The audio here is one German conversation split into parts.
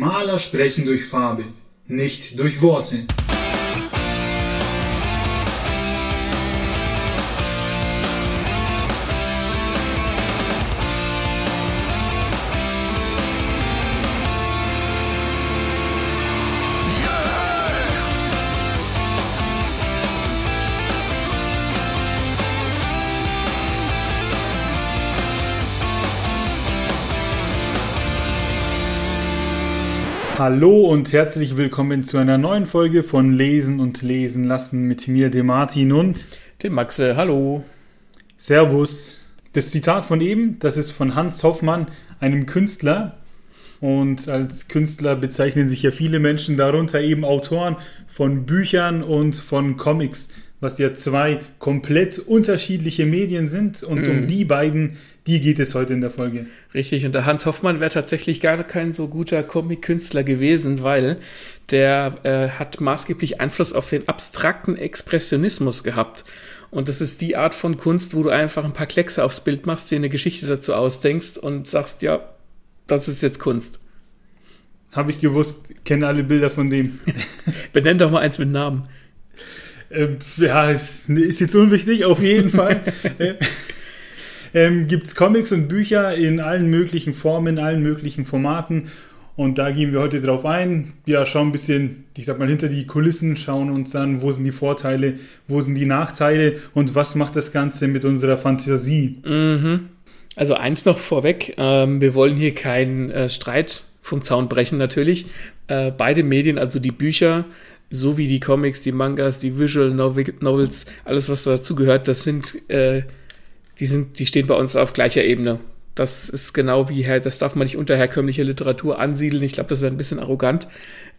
Maler sprechen durch Farbe, nicht durch Worte. Hallo und herzlich willkommen zu einer neuen Folge von Lesen und Lesen lassen mit mir, dem Martin und dem Maxe. Hallo. Servus. Das Zitat von eben, das ist von Hans Hoffmann, einem Künstler. Und als Künstler bezeichnen sich ja viele Menschen darunter eben Autoren von Büchern und von Comics, was ja zwei komplett unterschiedliche Medien sind. Und mm. um mhm. die beiden die geht es heute in der Folge. Richtig, und der Hans Hoffmann wäre tatsächlich gar kein so guter Comic-Künstler gewesen, weil der äh, hat maßgeblich Einfluss auf den abstrakten Expressionismus gehabt. Und das ist die Art von Kunst, wo du einfach ein paar Kleckse aufs Bild machst, dir eine Geschichte dazu ausdenkst und sagst, ja, das ist jetzt Kunst. Habe ich gewusst, kenne alle Bilder von dem. Benenn doch mal eins mit Namen. Äh, ja, ist, ist jetzt unwichtig, auf jeden Fall. Äh, ähm, gibt es Comics und Bücher in allen möglichen Formen, in allen möglichen Formaten. Und da gehen wir heute drauf ein. Ja, schauen ein bisschen, ich sag mal, hinter die Kulissen, schauen uns an, wo sind die Vorteile, wo sind die Nachteile und was macht das Ganze mit unserer Fantasie. Mhm. Also eins noch vorweg, ähm, wir wollen hier keinen äh, Streit vom Zaun brechen natürlich. Äh, beide Medien, also die Bücher, sowie die Comics, die Mangas, die Visual Novels, alles was dazu gehört, das sind äh, die sind, die stehen bei uns auf gleicher Ebene. Das ist genau wie, das darf man nicht unter herkömmliche Literatur ansiedeln. Ich glaube, das wäre ein bisschen arrogant.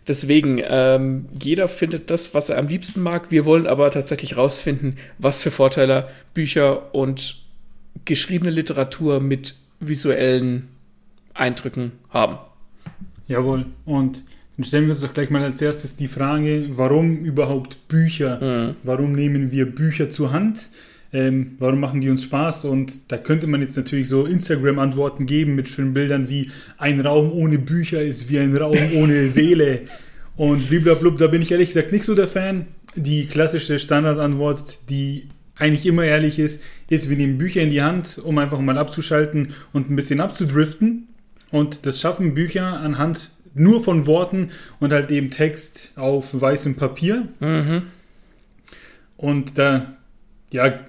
Deswegen, ähm, jeder findet das, was er am liebsten mag. Wir wollen aber tatsächlich rausfinden, was für Vorteile Bücher und geschriebene Literatur mit visuellen Eindrücken haben. Jawohl. Und dann stellen wir uns doch gleich mal als erstes die Frage, warum überhaupt Bücher? Mhm. Warum nehmen wir Bücher zur Hand? ähm, warum machen die uns Spaß? Und da könnte man jetzt natürlich so Instagram-Antworten geben mit schönen Bildern wie ein Raum ohne Bücher ist wie ein Raum ohne Seele. Und blablabla, da bin ich ehrlich gesagt nicht so der Fan. Die klassische Standardantwort, die eigentlich immer ehrlich ist, ist, wir nehmen Bücher in die Hand, um einfach mal abzuschalten und ein bisschen abzudriften. Und das schaffen Bücher anhand nur von Worten und halt eben Text auf weißem Papier. Mhm. Und da, ja,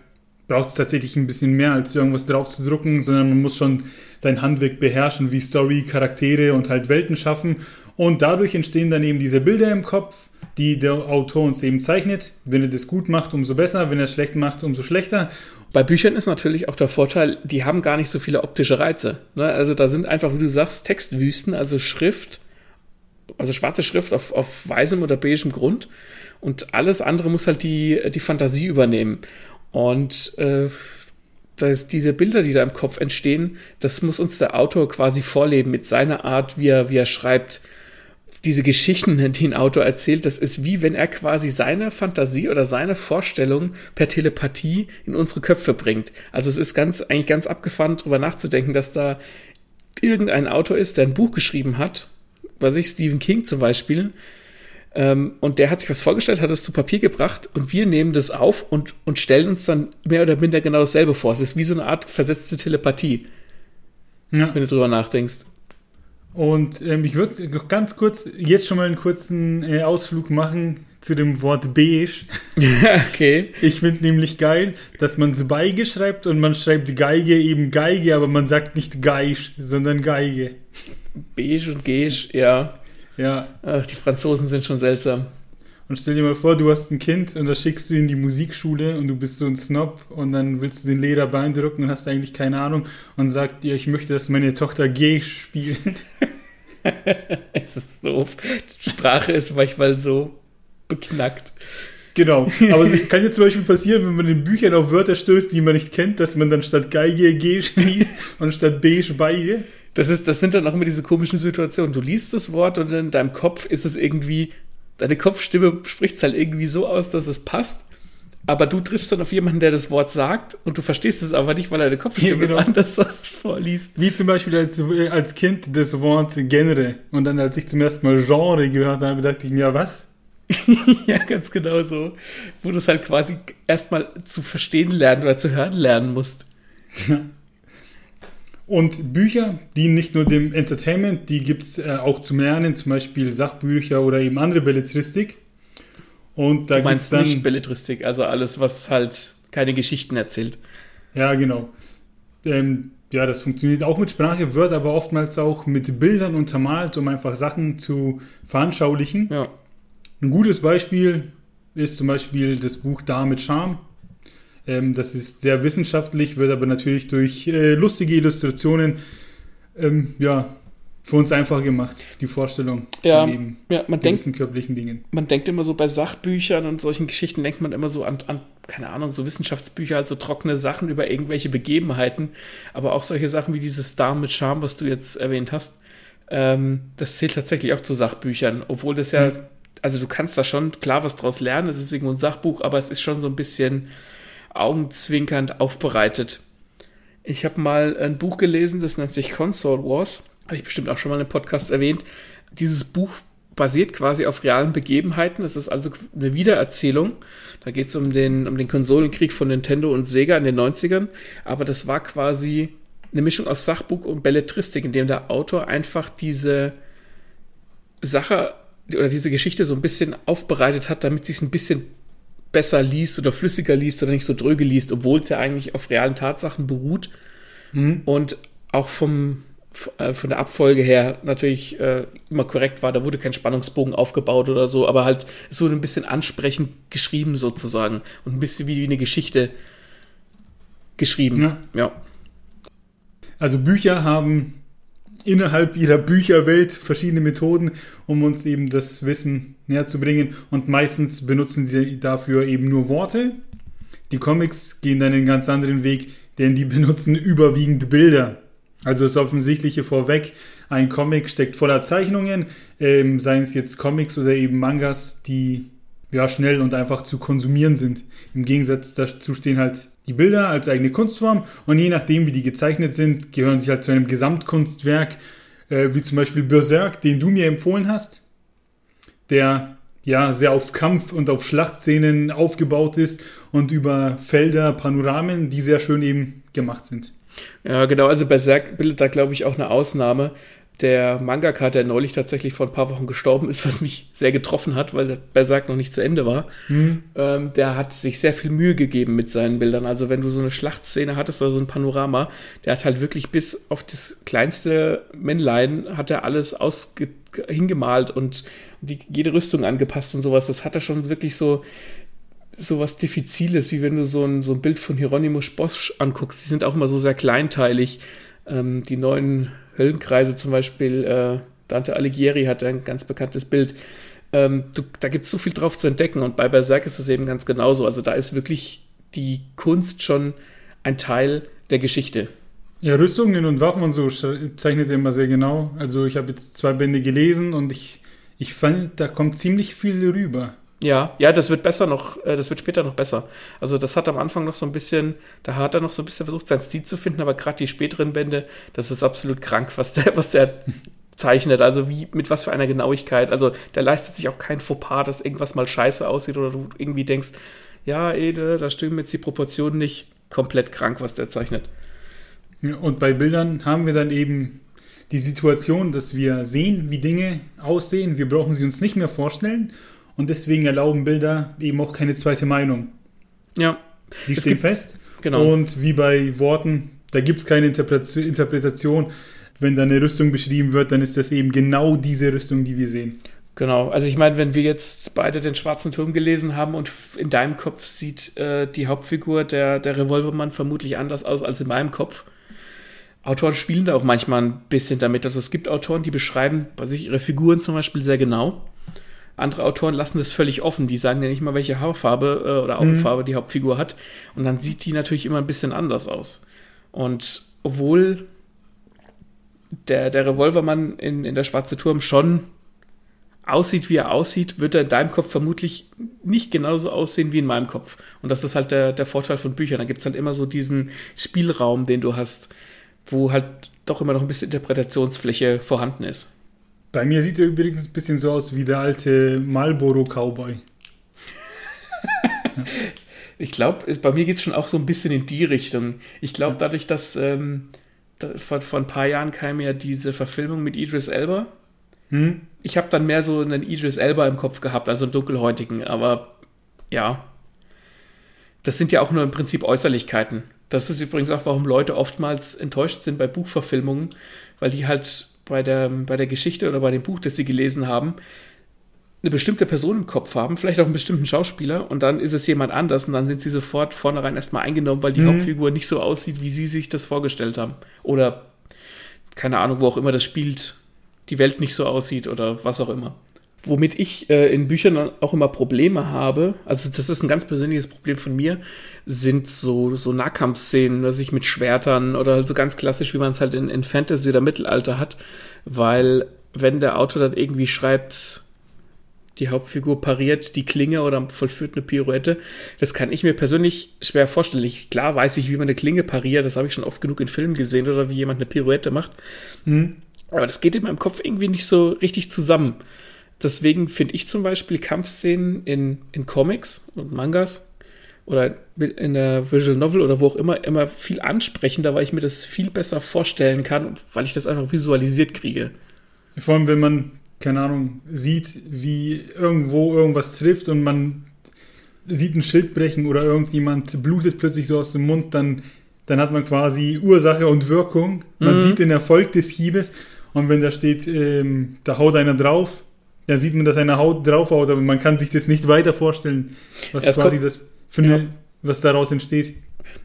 braucht es tatsächlich ein bisschen mehr als irgendwas drauf zu drucken, sondern man muss schon sein Handwerk beherrschen, wie Story, Charaktere und halt Welten schaffen. Und dadurch entstehen dann eben diese Bilder im Kopf, die der Autor uns eben zeichnet. Wenn er das gut macht, umso besser. Wenn er es schlecht macht, umso schlechter. Bei Büchern ist natürlich auch der Vorteil, die haben gar nicht so viele optische Reize. Ne? Also da sind einfach, wie du sagst, Textwüsten, also Schrift, also schwarze Schrift auf, auf weißem oder beigem Grund. Und alles andere muss halt die, die Fantasie übernehmen. Und äh, dass diese Bilder, die da im Kopf entstehen, das muss uns der Autor quasi vorleben mit seiner Art, wie er, wie er schreibt. Diese Geschichten, die ein Autor erzählt, das ist wie wenn er quasi seine Fantasie oder seine Vorstellung per Telepathie in unsere Köpfe bringt. Also es ist ganz, eigentlich ganz abgefahren, darüber nachzudenken, dass da irgendein Autor ist, der ein Buch geschrieben hat, was ich, Stephen King zum Beispiel, ähm, und der hat sich was vorgestellt, hat es zu Papier gebracht und wir nehmen das auf und, und stellen uns dann mehr oder minder genau dasselbe vor. Es ist wie so eine Art versetzte Telepathie, ja. wenn du drüber nachdenkst. Und ähm, ich würde ganz kurz jetzt schon mal einen kurzen äh, Ausflug machen zu dem Wort beige. okay. Ich finde nämlich geil, dass man so Beige schreibt und man schreibt Geige eben Geige, aber man sagt nicht Geisch, sondern Geige. Beige und Geige, ja. Ja. Ach, die Franzosen sind schon seltsam. Und stell dir mal vor, du hast ein Kind und da schickst du in die Musikschule und du bist so ein Snob und dann willst du den Lehrer beeindrucken und hast eigentlich keine Ahnung und sagt dir, ich möchte, dass meine Tochter G spielt. es ist doof. Die Sprache ist manchmal so beknackt. Genau. Aber es kann jetzt zum Beispiel passieren, wenn man in Büchern auf Wörter stößt, die man nicht kennt, dass man dann statt Geige G schließt und statt B Beige. Das, ist, das sind dann auch immer diese komischen Situationen. Du liest das Wort und in deinem Kopf ist es irgendwie, deine Kopfstimme spricht es halt irgendwie so aus, dass es passt. aber du triffst dann auf jemanden, der das Wort sagt und du verstehst es aber nicht, weil deine Kopfstimme ja, genau. anders, was vorliest. Wie zum Beispiel als, als Kind das Wort Genre. Und dann, als ich zum ersten Mal Genre gehört habe, dachte ich mir, ja, was? ja, ganz genau so. Wo du es halt quasi erstmal zu verstehen lernen oder zu hören lernen musst. Und Bücher dienen nicht nur dem Entertainment, die gibt es äh, auch zum Lernen, zum Beispiel Sachbücher oder eben andere Belletristik. Und da du meinst dann, nicht Belletristik, also alles, was halt keine Geschichten erzählt. Ja, genau. Ähm, ja, das funktioniert auch mit Sprache, wird aber oftmals auch mit Bildern untermalt, um einfach Sachen zu veranschaulichen. Ja. Ein gutes Beispiel ist zum Beispiel das Buch Da mit Charme. Ähm, das ist sehr wissenschaftlich, wird aber natürlich durch äh, lustige Illustrationen ähm, ja, für uns einfach gemacht, die Vorstellung ja, von eben ja, man denkt, körperlichen Dingen. Man denkt immer so bei Sachbüchern und solchen Geschichten, denkt man immer so an, an, keine Ahnung, so Wissenschaftsbücher, also trockene Sachen über irgendwelche Begebenheiten, aber auch solche Sachen wie dieses Star mit Charme, was du jetzt erwähnt hast, ähm, das zählt tatsächlich auch zu Sachbüchern, obwohl das ja, mhm. also du kannst da schon klar was draus lernen, es ist irgendwo ein Sachbuch, aber es ist schon so ein bisschen augenzwinkernd aufbereitet. Ich habe mal ein Buch gelesen, das nennt sich Console Wars habe ich bestimmt auch schon mal im Podcast erwähnt. Dieses Buch basiert quasi auf realen Begebenheiten. Es ist also eine Wiedererzählung. Da geht es um den, um den Konsolenkrieg von Nintendo und Sega in den 90ern. Aber das war quasi eine Mischung aus Sachbuch und Belletristik, in dem der Autor einfach diese Sache oder diese Geschichte so ein bisschen aufbereitet hat, damit sie es ein bisschen besser liest oder flüssiger liest oder nicht so dröge liest, obwohl es ja eigentlich auf realen Tatsachen beruht. Mhm. Und auch vom, äh, von der Abfolge her natürlich äh, immer korrekt war. Da wurde kein Spannungsbogen aufgebaut oder so, aber halt, es wurde ein bisschen ansprechend geschrieben sozusagen und ein bisschen wie, wie eine Geschichte geschrieben. Ja. ja. Also Bücher haben innerhalb ihrer Bücherwelt verschiedene Methoden, um uns eben das Wissen näher zu bringen. Und meistens benutzen sie dafür eben nur Worte. Die Comics gehen dann einen ganz anderen Weg, denn die benutzen überwiegend Bilder. Also das Offensichtliche vorweg, ein Comic steckt voller Zeichnungen, ähm, seien es jetzt Comics oder eben Mangas, die ja schnell und einfach zu konsumieren sind. Im Gegensatz dazu stehen halt die Bilder als eigene Kunstform und je nachdem, wie die gezeichnet sind, gehören sie halt zu einem Gesamtkunstwerk, äh, wie zum Beispiel Berserk, den du mir empfohlen hast, der ja sehr auf Kampf und auf Schlachtszenen aufgebaut ist und über Felder, Panoramen, die sehr schön eben gemacht sind. Ja, genau. Also Berserk bildet da, glaube ich, auch eine Ausnahme. Der Mangaka, der neulich tatsächlich vor ein paar Wochen gestorben ist, was mich sehr getroffen hat, weil der Berserk noch nicht zu Ende war, mhm. ähm, der hat sich sehr viel Mühe gegeben mit seinen Bildern. Also wenn du so eine Schlachtszene hattest oder so ein Panorama, der hat halt wirklich bis auf das kleinste Männlein hat er alles ausge hingemalt und die, jede Rüstung angepasst und sowas. Das hat er schon wirklich so so was Diffiziles, wie wenn du so ein, so ein Bild von Hieronymus Bosch anguckst. Die sind auch immer so sehr kleinteilig. Ähm, die neuen Höllenkreise zum Beispiel, äh, Dante Alighieri hat ein ganz bekanntes Bild. Ähm, du, da gibt es so viel drauf zu entdecken und bei Berserk ist es eben ganz genauso. Also da ist wirklich die Kunst schon ein Teil der Geschichte. Ja, Rüstungen und Waffen und so zeichnet er immer sehr genau. Also ich habe jetzt zwei Bände gelesen und ich, ich fand, da kommt ziemlich viel rüber. Ja, ja, das wird besser noch, äh, das wird später noch besser. Also das hat am Anfang noch so ein bisschen, da hat er noch so ein bisschen versucht, seinen Stil zu finden, aber gerade die späteren Bände, das ist absolut krank, was der, was der zeichnet. Also wie, mit was für einer Genauigkeit. Also der leistet sich auch kein Fauxpas, dass irgendwas mal scheiße aussieht oder du irgendwie denkst, ja, Ede, da stimmen jetzt die Proportionen nicht. Komplett krank, was der zeichnet. Und bei Bildern haben wir dann eben die Situation, dass wir sehen, wie Dinge aussehen. Wir brauchen sie uns nicht mehr vorstellen und deswegen erlauben Bilder eben auch keine zweite Meinung. Ja. Die stehen fest. Genau. Und wie bei Worten, da gibt es keine Interpretation. Wenn da eine Rüstung beschrieben wird, dann ist das eben genau diese Rüstung, die wir sehen. Genau, also ich meine, wenn wir jetzt beide den Schwarzen Turm gelesen haben und in deinem Kopf sieht äh, die Hauptfigur, der, der Revolvermann, vermutlich anders aus als in meinem Kopf. Autoren spielen da auch manchmal ein bisschen damit. Also es gibt Autoren, die beschreiben bei sich ihre Figuren zum Beispiel sehr genau. Andere Autoren lassen das völlig offen. Die sagen ja nicht mal, welche Haarfarbe äh, oder Augenfarbe mhm. die Hauptfigur hat. Und dann sieht die natürlich immer ein bisschen anders aus. Und obwohl der, der Revolvermann in, in der Schwarze Turm schon aussieht, wie er aussieht, wird er in deinem Kopf vermutlich nicht genauso aussehen wie in meinem Kopf. Und das ist halt der, der Vorteil von Büchern. Da gibt es halt immer so diesen Spielraum, den du hast, wo halt doch immer noch ein bisschen Interpretationsfläche vorhanden ist. Bei mir sieht er übrigens ein bisschen so aus wie der alte Marlboro Cowboy. ich glaube, bei mir geht es schon auch so ein bisschen in die Richtung. Ich glaube, dadurch, dass ähm, da, vor, vor ein paar Jahren kam ja diese Verfilmung mit Idris Elba. Hm? Ich habe dann mehr so einen Idris Elba im Kopf gehabt, also einen dunkelhäutigen, aber ja. Das sind ja auch nur im Prinzip Äußerlichkeiten. Das ist übrigens auch, warum Leute oftmals enttäuscht sind bei Buchverfilmungen, weil die halt bei der, bei der Geschichte oder bei dem Buch, das sie gelesen haben, eine bestimmte Person im Kopf haben, vielleicht auch einen bestimmten Schauspieler, und dann ist es jemand anders und dann sind sie sofort vornherein erstmal eingenommen, weil die mhm. Hauptfigur nicht so aussieht, wie sie sich das vorgestellt haben. Oder keine Ahnung, wo auch immer das spielt, die Welt nicht so aussieht oder was auch immer. Womit ich äh, in Büchern auch immer Probleme habe, also das ist ein ganz persönliches Problem von mir, sind so, so Nahkampfszenen, dass ich mit Schwertern oder halt so ganz klassisch, wie man es halt in, in Fantasy oder Mittelalter hat, weil wenn der Autor dann irgendwie schreibt, die Hauptfigur pariert die Klinge oder vollführt eine Pirouette. Das kann ich mir persönlich schwer vorstellen. Ich, klar weiß ich, wie man eine Klinge pariert, das habe ich schon oft genug in Filmen gesehen oder wie jemand eine Pirouette macht. Mhm. Aber das geht in meinem Kopf irgendwie nicht so richtig zusammen. Deswegen finde ich zum Beispiel Kampfszenen in, in Comics und Mangas oder in der Visual Novel oder wo auch immer immer viel ansprechender, weil ich mir das viel besser vorstellen kann, weil ich das einfach visualisiert kriege. Vor allem, wenn man, keine Ahnung, sieht, wie irgendwo irgendwas trifft und man sieht ein Schild brechen oder irgendjemand blutet plötzlich so aus dem Mund, dann, dann hat man quasi Ursache und Wirkung. Man mhm. sieht den Erfolg des Hiebes und wenn da steht, ähm, da haut einer drauf, dann sieht man, dass einer Haut draufhaut, aber man kann sich das nicht weiter vorstellen, was ja, quasi das für eine, ja. was daraus entsteht.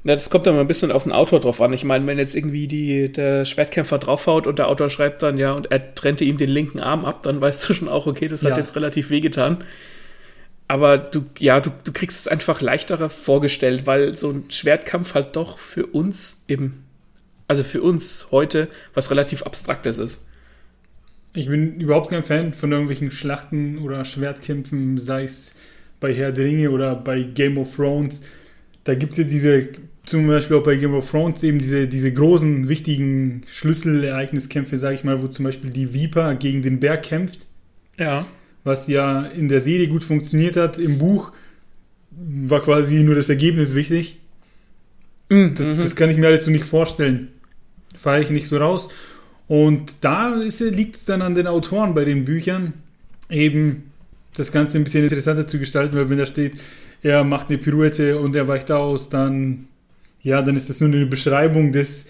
Ja, das kommt dann mal ein bisschen auf den Autor drauf an. Ich meine, wenn jetzt irgendwie die, der Schwertkämpfer draufhaut und der Autor schreibt dann, ja, und er trennte ihm den linken Arm ab, dann weißt du schon auch, okay, das hat ja. jetzt relativ wehgetan. Aber du, ja, du, du kriegst es einfach leichterer vorgestellt, weil so ein Schwertkampf halt doch für uns eben, also für uns heute was relativ Abstraktes ist. Ich bin überhaupt kein Fan von irgendwelchen Schlachten oder Schwertkämpfen, sei es bei Herr der Ringe oder bei Game of Thrones. Da gibt es ja diese, zum Beispiel auch bei Game of Thrones, eben diese, diese großen, wichtigen Schlüsselereigniskämpfe, sage ich mal, wo zum Beispiel die Viper gegen den Berg kämpft. Ja. Was ja in der Serie gut funktioniert hat. Im Buch war quasi nur das Ergebnis wichtig. Mhm. Das, das, kann ich mir alles so nicht vorstellen. Fahre ich nicht so raus. Und da liegt es dann an den Autoren bei den Büchern, eben das Ganze ein bisschen interessanter zu gestalten, weil wenn da steht, er macht eine Pirouette und er weicht aus, dann, ja, dann ist das nur eine Beschreibung des,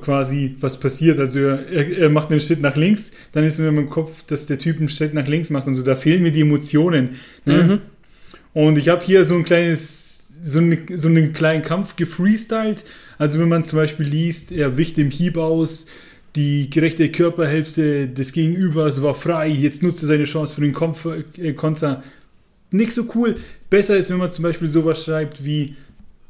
quasi, was passiert. Also er, er macht einen Schritt nach links, dann ist mir im Kopf, dass der Typ einen Schritt nach links macht und so. Da fehlen mir die Emotionen. Ne? Mhm. Und ich habe hier so ein kleines, so, eine, so einen kleinen Kampf gefreestylt. Also wenn man zum Beispiel liest, er wicht im Hieb aus, die gerechte Körperhälfte des Gegenübers war frei, jetzt nutzt er seine Chance für den äh, Konter. Nicht so cool. Besser ist, wenn man zum Beispiel sowas schreibt wie,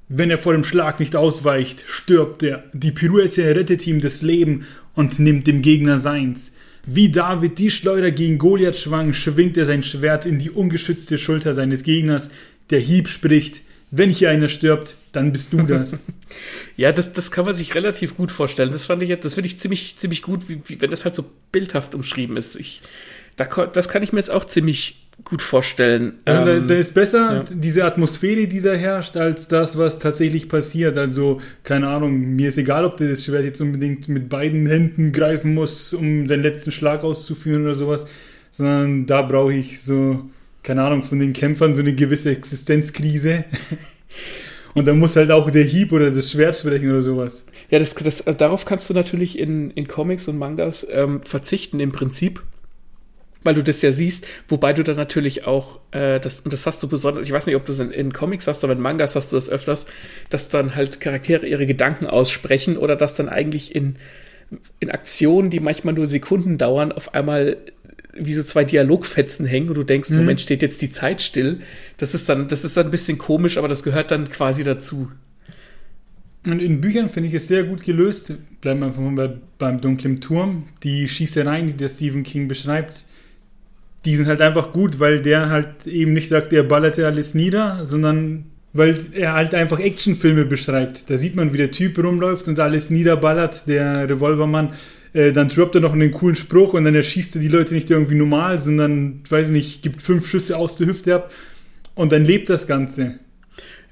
wenn er vor dem Schlag nicht ausweicht, stirbt er. Die Pirouette rettet ihm das Leben und nimmt dem Gegner seins. Wie David die Schleuder gegen Goliath schwang, schwingt er sein Schwert in die ungeschützte Schulter seines Gegners. Der Hieb spricht, wenn hier einer stirbt, dann bist du das. ja, das, das kann man sich relativ gut vorstellen. Das fand ich das finde ich ziemlich, ziemlich gut, wie, wie, wenn das halt so bildhaft umschrieben ist. Ich, da, das kann ich mir jetzt auch ziemlich gut vorstellen. Ja, ähm, da, da, ist besser ja. diese Atmosphäre, die da herrscht, als das, was tatsächlich passiert. Also, keine Ahnung, mir ist egal, ob der das Schwert jetzt unbedingt mit beiden Händen greifen muss, um seinen letzten Schlag auszuführen oder sowas, sondern da brauche ich so keine Ahnung, von den Kämpfern so eine gewisse Existenzkrise. Und da muss halt auch der Hieb oder das Schwert sprechen oder sowas. Ja, das, das, darauf kannst du natürlich in, in Comics und Mangas ähm, verzichten im Prinzip, weil du das ja siehst, wobei du dann natürlich auch, äh, das, und das hast du besonders, ich weiß nicht, ob du es in, in, Comics hast, aber in Mangas hast du das öfters, dass dann halt Charaktere ihre Gedanken aussprechen oder dass dann eigentlich in, in Aktionen, die manchmal nur Sekunden dauern, auf einmal wie so zwei Dialogfetzen hängen und du denkst, mhm. Moment, steht jetzt die Zeit still. Das ist dann, das ist dann ein bisschen komisch, aber das gehört dann quasi dazu. Und in Büchern finde ich es sehr gut gelöst. Bleiben wir einfach mal beim dunklen Turm. Die Schießereien, die der Stephen King beschreibt, die sind halt einfach gut, weil der halt eben nicht sagt, er ballerte alles nieder, sondern weil er halt einfach Actionfilme beschreibt. Da sieht man, wie der Typ rumläuft und alles niederballert, der Revolvermann. Äh, dann droppt er noch einen coolen Spruch und dann erschießt er die Leute nicht irgendwie normal, sondern, weiß nicht, gibt fünf Schüsse aus der Hüfte ab und dann lebt das Ganze.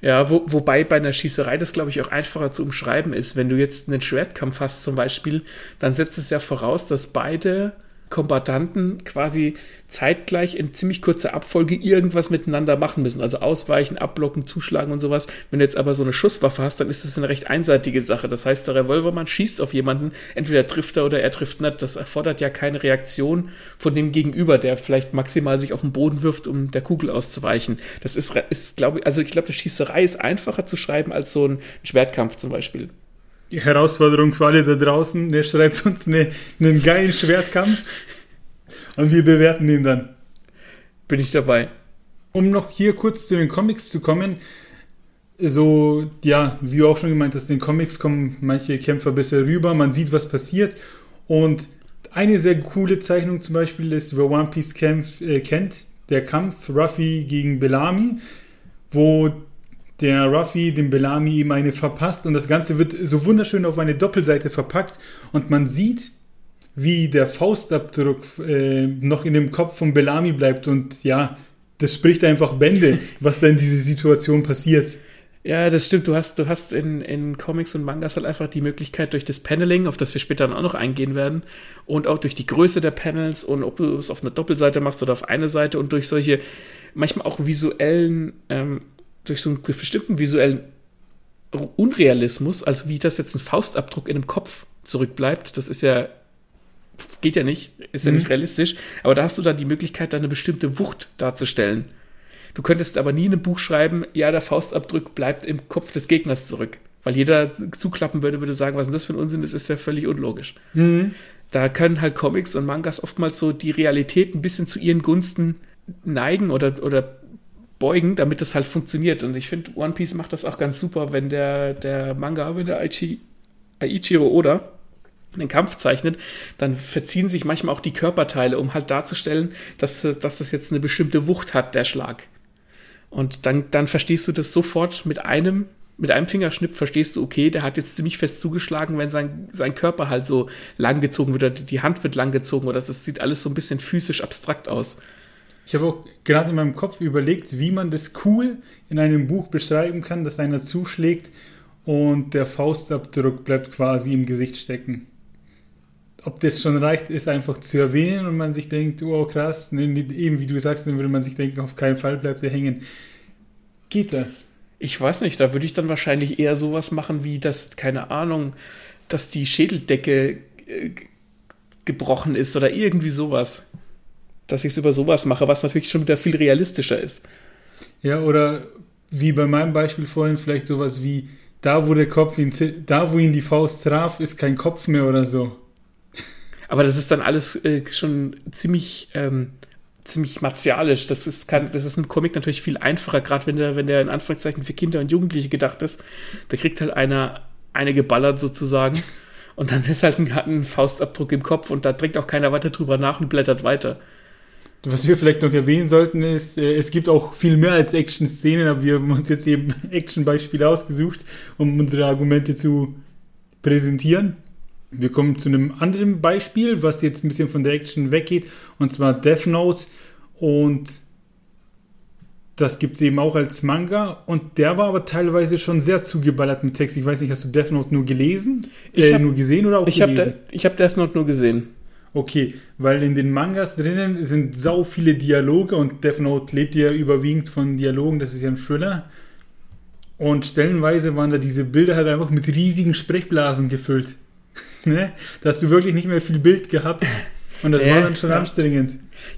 Ja, wo, wobei bei einer Schießerei das, glaube ich, auch einfacher zu umschreiben ist. Wenn du jetzt einen Schwertkampf hast zum Beispiel, dann setzt es ja voraus, dass beide Kombatanten quasi zeitgleich in ziemlich kurzer Abfolge irgendwas miteinander machen müssen. Also ausweichen, abblocken, zuschlagen und sowas. Wenn du jetzt aber so eine Schusswaffe hast, dann ist das eine recht einseitige Sache. Das heißt, der Revolvermann schießt auf jemanden, entweder trifft er oder er trifft nicht. Das erfordert ja keine Reaktion von dem Gegenüber, der vielleicht maximal sich auf den Boden wirft, um der Kugel auszuweichen. Das ist, ist glaube ich, also ich glaube, die Schießerei ist einfacher zu schreiben als so ein Schwertkampf zum Beispiel die Herausforderung für alle da draußen. Der schreibt uns eine, einen geilen Schwertkampf und wir bewerten den dann. Bin ich dabei. Um noch hier kurz zu den Comics zu kommen, so, ja, wie du auch schon gemeint hast, in den Comics kommen manche Kämpfer besser rüber, man sieht, was passiert. Und eine sehr coole Zeichnung zum Beispiel ist, wer One Piece Kampf, äh, kennt, der Kampf Ruffy gegen Bellamy, wo der Ruffy dem Bellamy ihm eine verpasst und das Ganze wird so wunderschön auf eine Doppelseite verpackt und man sieht, wie der Faustabdruck äh, noch in dem Kopf von Bellamy bleibt und ja, das spricht einfach Bände, was da in dieser Situation passiert. Ja, das stimmt. Du hast, du hast in, in Comics und Mangas halt einfach die Möglichkeit durch das Paneling, auf das wir später dann auch noch eingehen werden, und auch durch die Größe der Panels und ob du es auf einer Doppelseite machst oder auf eine Seite und durch solche manchmal auch visuellen ähm, durch so einen bestimmten visuellen Unrealismus, also wie das jetzt ein Faustabdruck in einem Kopf zurückbleibt, das ist ja, geht ja nicht, ist ja mhm. nicht realistisch, aber da hast du dann die Möglichkeit, da eine bestimmte Wucht darzustellen. Du könntest aber nie in einem Buch schreiben, ja, der Faustabdruck bleibt im Kopf des Gegners zurück. Weil jeder zuklappen würde, würde sagen, was ist denn das für ein Unsinn, das ist ja völlig unlogisch. Mhm. Da können halt Comics und Mangas oftmals so die Realität ein bisschen zu ihren Gunsten neigen oder, oder beugen, damit das halt funktioniert. Und ich finde, One Piece macht das auch ganz super, wenn der, der Manga, wenn der Aichi, Aichiro Oda einen Kampf zeichnet, dann verziehen sich manchmal auch die Körperteile, um halt darzustellen, dass, dass das jetzt eine bestimmte Wucht hat, der Schlag. Und dann, dann verstehst du das sofort mit einem, mit einem Fingerschnipp verstehst du, okay, der hat jetzt ziemlich fest zugeschlagen, wenn sein, sein Körper halt so lang gezogen wird oder die Hand wird lang gezogen oder das sieht alles so ein bisschen physisch abstrakt aus. Ich habe auch gerade in meinem Kopf überlegt, wie man das cool in einem Buch beschreiben kann, dass einer zuschlägt und der Faustabdruck bleibt quasi im Gesicht stecken. Ob das schon reicht, ist einfach zu erwähnen und man sich denkt, oh krass, ne, eben wie du sagst, dann würde man sich denken, auf keinen Fall bleibt er hängen. Geht das? Ich weiß nicht, da würde ich dann wahrscheinlich eher sowas machen wie, dass, keine Ahnung, dass die Schädeldecke äh, gebrochen ist oder irgendwie sowas dass ich es über sowas mache, was natürlich schon wieder viel realistischer ist. Ja, oder wie bei meinem Beispiel vorhin, vielleicht sowas wie, da wo der Kopf ihn, da wo ihn die Faust traf, ist kein Kopf mehr oder so. Aber das ist dann alles äh, schon ziemlich, ähm, ziemlich martialisch. Das ist, kann, das ist im Comic natürlich viel einfacher, gerade wenn der, wenn der in Anführungszeichen für Kinder und Jugendliche gedacht ist. Da kriegt halt einer eine geballert sozusagen. Und dann ist halt ein, ein Faustabdruck im Kopf und da trinkt auch keiner weiter drüber nach und blättert weiter. Was wir vielleicht noch erwähnen sollten, ist, äh, es gibt auch viel mehr als Action-Szenen, aber wir haben uns jetzt eben Action-Beispiele ausgesucht, um unsere Argumente zu präsentieren. Wir kommen zu einem anderen Beispiel, was jetzt ein bisschen von der Action weggeht, und zwar Death Note. Und das gibt es eben auch als Manga. Und der war aber teilweise schon sehr zugeballert mit Text. Ich weiß nicht, hast du Death Note nur gelesen? Ich äh, hab, nur gesehen oder auch ich gelesen? Hab ich habe Death Note nur gesehen. Okay, weil in den Mangas drinnen sind sau viele Dialoge und Death Note lebt ja überwiegend von Dialogen, das ist ja ein Thriller. Und stellenweise waren da diese Bilder halt einfach mit riesigen Sprechblasen gefüllt. ne? Da hast du wirklich nicht mehr viel Bild gehabt. Und das äh, war dann schon ja. anstrengend.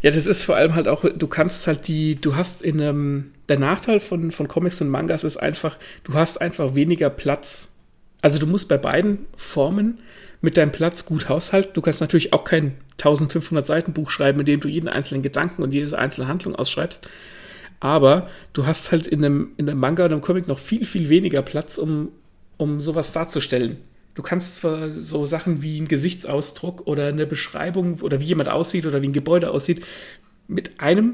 Ja, das ist vor allem halt auch, du kannst halt die, du hast in einem, ähm, der Nachteil von, von Comics und Mangas ist einfach, du hast einfach weniger Platz. Also du musst bei beiden Formen mit deinem Platz gut haushalten. Du kannst natürlich auch kein 1500 Seiten Buch schreiben, in dem du jeden einzelnen Gedanken und jede einzelne Handlung ausschreibst. Aber du hast halt in einem, in einem Manga oder einem Comic noch viel, viel weniger Platz, um, um sowas darzustellen. Du kannst zwar so Sachen wie ein Gesichtsausdruck oder eine Beschreibung oder wie jemand aussieht oder wie ein Gebäude aussieht, mit einem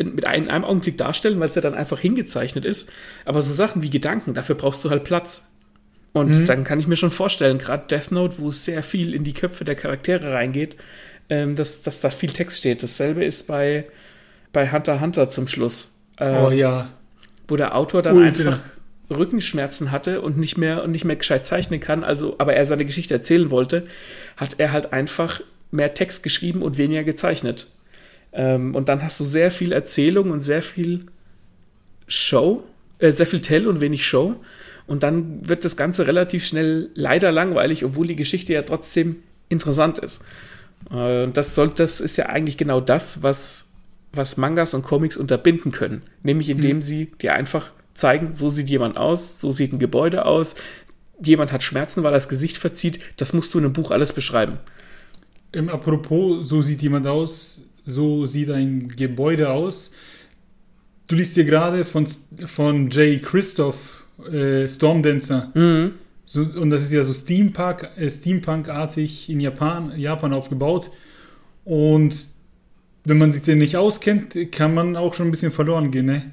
mit einem, einem Augenblick darstellen, weil es ja dann einfach hingezeichnet ist. Aber so Sachen wie Gedanken, dafür brauchst du halt Platz. Und mhm. dann kann ich mir schon vorstellen, gerade Death Note, wo es sehr viel in die Köpfe der Charaktere reingeht, ähm, dass, dass da viel Text steht. Dasselbe ist bei, bei Hunter Hunter zum Schluss. Ähm, oh ja. Wo der Autor dann Ultra. einfach Rückenschmerzen hatte und nicht mehr und nicht mehr gescheit zeichnen kann, also aber er seine Geschichte erzählen wollte, hat er halt einfach mehr Text geschrieben und weniger gezeichnet. Ähm, und dann hast du sehr viel Erzählung und sehr viel Show, äh, sehr viel Tell und wenig Show. Und dann wird das Ganze relativ schnell leider langweilig, obwohl die Geschichte ja trotzdem interessant ist. Äh, das, soll, das ist ja eigentlich genau das, was, was Mangas und Comics unterbinden können. Nämlich indem hm. sie dir einfach zeigen, so sieht jemand aus, so sieht ein Gebäude aus, jemand hat Schmerzen, weil er das Gesicht verzieht. Das musst du in einem Buch alles beschreiben. Im Apropos, so sieht jemand aus, so sieht ein Gebäude aus. Du liest hier gerade von, von Jay Christoph äh, Stormdancer. Mhm. So, und das ist ja so Steampunk, äh, Steampunk-artig in Japan, Japan aufgebaut. Und wenn man sich denn nicht auskennt, kann man auch schon ein bisschen verloren gehen, ne?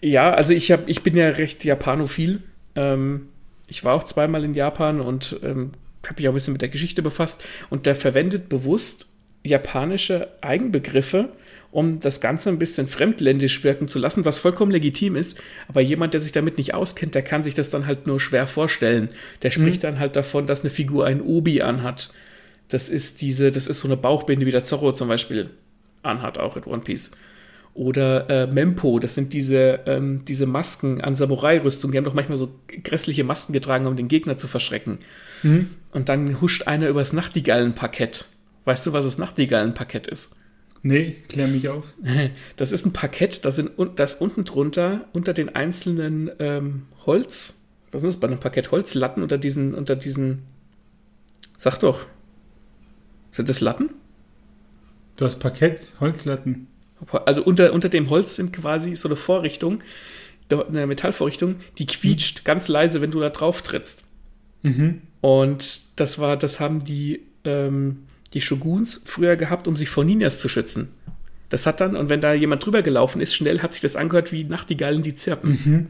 Ja, also ich, hab, ich bin ja recht japanophil. Ähm, ich war auch zweimal in Japan und ähm, habe mich auch ein bisschen mit der Geschichte befasst. Und der verwendet bewusst japanische Eigenbegriffe, um das Ganze ein bisschen fremdländisch wirken zu lassen, was vollkommen legitim ist. Aber jemand, der sich damit nicht auskennt, der kann sich das dann halt nur schwer vorstellen. Der spricht mhm. dann halt davon, dass eine Figur ein Obi anhat. Das ist diese, das ist so eine Bauchbinde, wie der Zorro zum Beispiel anhat, auch in One Piece. Oder äh, Mempo, das sind diese, ähm, diese Masken an Samurai-Rüstung. Die haben doch manchmal so grässliche Masken getragen, um den Gegner zu verschrecken. Mhm. Und dann huscht einer übers Nachtigallenparkett. Weißt du, was das Nachtigallenparkett ist? Nee, klär mich auf. Das ist ein Parkett, das, sind, das unten drunter, unter den einzelnen ähm, Holz, was ist das bei einem Parkett? Holzlatten unter diesen, unter diesen, sag doch, sind das Latten? Du hast Parkett, Holzlatten. Also unter, unter dem Holz sind quasi so eine Vorrichtung, eine Metallvorrichtung, die quietscht mhm. ganz leise, wenn du da drauf trittst. Mhm. Und das war, das haben die, ähm, die Shoguns früher gehabt, um sich vor Ninjas zu schützen. Das hat dann, und wenn da jemand drüber gelaufen ist, schnell hat sich das angehört wie Nachtigallen, die zirpen. Mhm.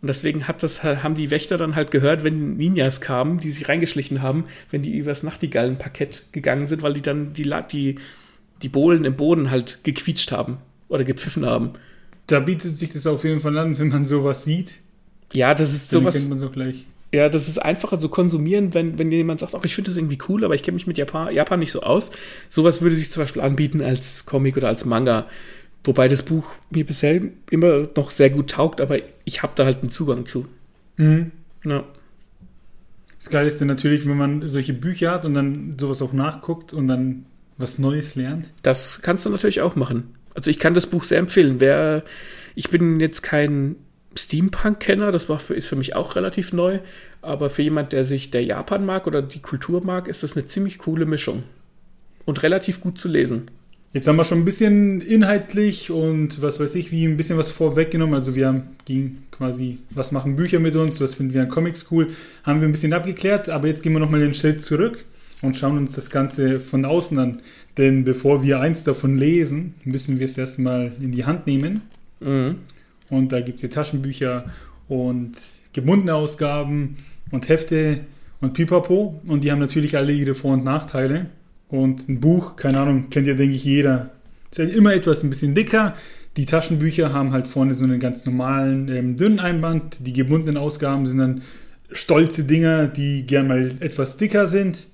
Und deswegen hat das, haben die Wächter dann halt gehört, wenn Ninjas kamen, die sich reingeschlichen haben, wenn die übers Nachtigallenparkett gegangen sind, weil die dann die, die, die Bohlen im Boden halt gequietscht haben oder gepfiffen haben. Da bietet sich das auf jeden Fall an, wenn man sowas sieht. Ja, das ist sowas. kennt man so gleich. Ja, das ist einfacher zu konsumieren, wenn, wenn jemand sagt, ach, ich finde das irgendwie cool, aber ich kenne mich mit Japan, Japan nicht so aus. Sowas würde sich zum Beispiel anbieten als Comic oder als Manga. Wobei das Buch mir bisher immer noch sehr gut taugt, aber ich habe da halt einen Zugang zu. Mhm. Ja. Das Geile ist dann natürlich, wenn man solche Bücher hat und dann sowas auch nachguckt und dann was Neues lernt. Das kannst du natürlich auch machen. Also ich kann das Buch sehr empfehlen. Wer, ich bin jetzt kein Steampunk-Kenner, das war für, ist für mich auch relativ neu, aber für jemand, der sich der Japan mag oder die Kultur mag, ist das eine ziemlich coole Mischung und relativ gut zu lesen. Jetzt haben wir schon ein bisschen inhaltlich und was weiß ich, wie ein bisschen was vorweggenommen. Also wir haben ging quasi, was machen Bücher mit uns, was finden wir an Comics cool, haben wir ein bisschen abgeklärt, aber jetzt gehen wir nochmal den Schritt zurück und schauen uns das Ganze von außen an. Denn bevor wir eins davon lesen, müssen wir es erstmal in die Hand nehmen. Mhm. Und da gibt es hier Taschenbücher und gebundene Ausgaben und Hefte und Pipapo. Und die haben natürlich alle ihre Vor- und Nachteile. Und ein Buch, keine Ahnung, kennt ja, denke ich, jeder. Ist halt immer etwas ein bisschen dicker. Die Taschenbücher haben halt vorne so einen ganz normalen, ähm, dünnen Einband. Die gebundenen Ausgaben sind dann stolze Dinger, die gern mal etwas dicker sind.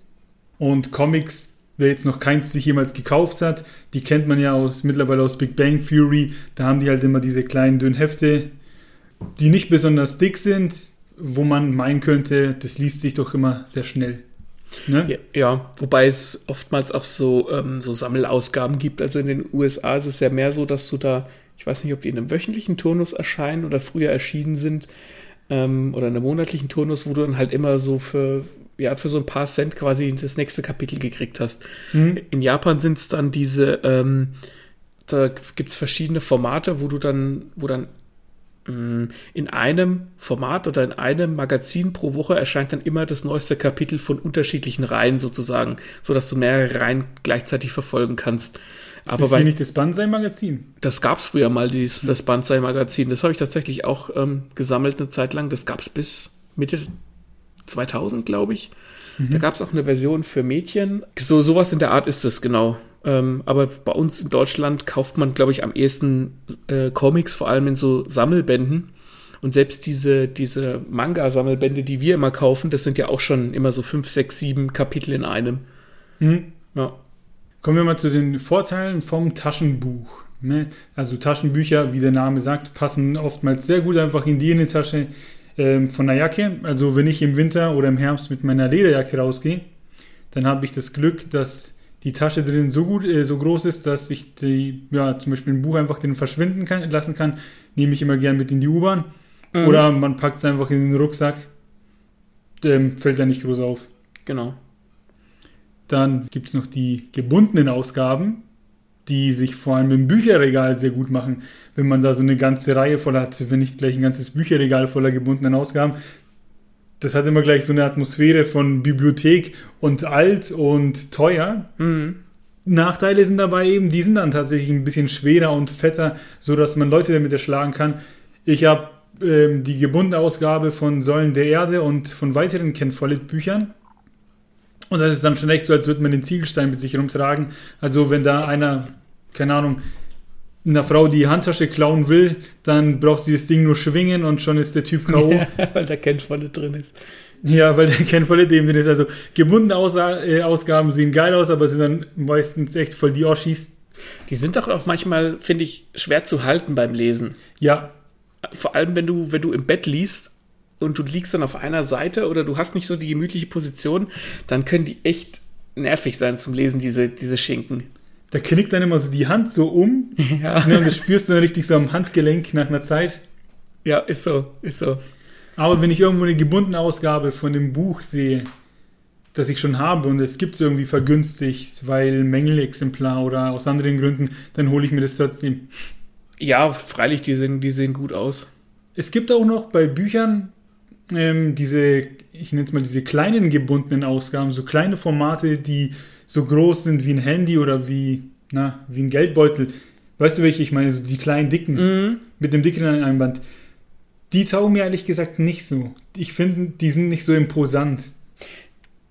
Und Comics wer jetzt noch keins sich jemals gekauft hat, die kennt man ja aus, mittlerweile aus Big Bang Theory. Da haben die halt immer diese kleinen dünnen Hefte, die nicht besonders dick sind, wo man meinen könnte, das liest sich doch immer sehr schnell. Ne? Ja, ja, wobei es oftmals auch so, ähm, so Sammelausgaben gibt. Also in den USA ist es ja mehr so, dass du da, ich weiß nicht, ob die in einem wöchentlichen Turnus erscheinen oder früher erschienen sind ähm, oder in einem monatlichen Turnus, wo du dann halt immer so für ja, für so ein paar Cent quasi das nächste Kapitel gekriegt hast. Mhm. In Japan sind es dann diese, ähm, da gibt es verschiedene Formate, wo du dann, wo dann mh, mm, in einem Format oder in einem Magazin pro Woche erscheint dann immer das neueste Kapitel von unterschiedlichen Reihen sozusagen, sodass du mehrere Reihen gleichzeitig verfolgen kannst. Ist Aber das bei, hier nicht das Banzai-Magazin? das gab es früher mal, dieses, das Banzai-Magazin. Das habe ich tatsächlich auch ähm, gesammelt eine Zeit lang. Das gab es bis Mitte 2000, glaube ich. Da gab es auch eine Version für Mädchen. So sowas in der Art ist es, genau. Ähm, aber bei uns in Deutschland kauft man, glaube ich, am ehesten äh, Comics, vor allem in so Sammelbänden. Und selbst diese, diese Manga-Sammelbände, die wir immer kaufen, das sind ja auch schon immer so fünf, sechs, sieben Kapitel in einem. Mhm. Ja. Kommen wir mal zu den Vorteilen vom Taschenbuch. Ne? Also Taschenbücher, wie der Name sagt, passen oftmals sehr gut einfach in die Innentasche ähm, von der Jacke. Also wenn ich im Winter oder im Herbst mit meiner Lederjacke rausgehe, dann habe ich das Glück, dass die Tasche drin so gut, äh, so groß ist, dass ich die, ja, zum Beispiel ein Buch einfach drin verschwinden kann, lassen kann. Nehme ich immer gern mit in die U-Bahn. Mhm. Oder man packt es einfach in den Rucksack. Ähm, fällt da nicht groß auf. Genau. Dann gibt es noch die gebundenen Ausgaben, die sich vor allem im Bücherregal sehr gut machen. Wenn man da so eine ganze Reihe voll hat, wenn nicht gleich ein ganzes Bücherregal voller gebundenen Ausgaben. Das hat immer gleich so eine Atmosphäre von Bibliothek und alt und teuer. Mhm. Nachteile sind dabei eben, die sind dann tatsächlich ein bisschen schwerer und fetter, so dass man Leute damit erschlagen kann. Ich habe ähm, die gebundene Ausgabe von Säulen der Erde und von weiteren Ken Follett Büchern. Und das ist dann schon echt so, als würde man den Ziegelstein mit sich rumtragen. Also wenn da einer, keine Ahnung, einer Frau die Handtasche klauen will, dann braucht sie das Ding nur schwingen und schon ist der Typ K.O. weil da Ken volle drin ist. Ja, weil der Ken Follett eben drin ist. Also gebundene Ausa äh, Ausgaben sehen geil aus, aber sind dann meistens echt voll die Oschis. Die sind doch auch manchmal, finde ich, schwer zu halten beim Lesen. Ja, Vor allem, wenn du, wenn du im Bett liest und du liegst dann auf einer Seite oder du hast nicht so die gemütliche Position, dann können die echt nervig sein zum Lesen, diese, diese Schinken. da knickt dann immer so die Hand so um. Ja. Ne, und das spürst du dann richtig so am Handgelenk nach einer Zeit. ja, ist so, ist so. Aber wenn ich irgendwo eine gebundene Ausgabe von dem Buch sehe, das ich schon habe und es gibt es irgendwie vergünstigt, weil Mängelexemplar oder aus anderen Gründen, dann hole ich mir das trotzdem. Ja, freilich, die sehen, die sehen gut aus. Es gibt auch noch bei Büchern ähm, diese, ich nenne es mal diese kleinen gebundenen Ausgaben, so kleine Formate, die so groß sind wie ein Handy oder wie, na, wie ein Geldbeutel. Weißt du, welche ich meine? So die kleinen dicken Mhm. mit dem dickeren Einband. Die taugen mir ehrlich gesagt nicht so. Ich finde, die sind nicht so imposant.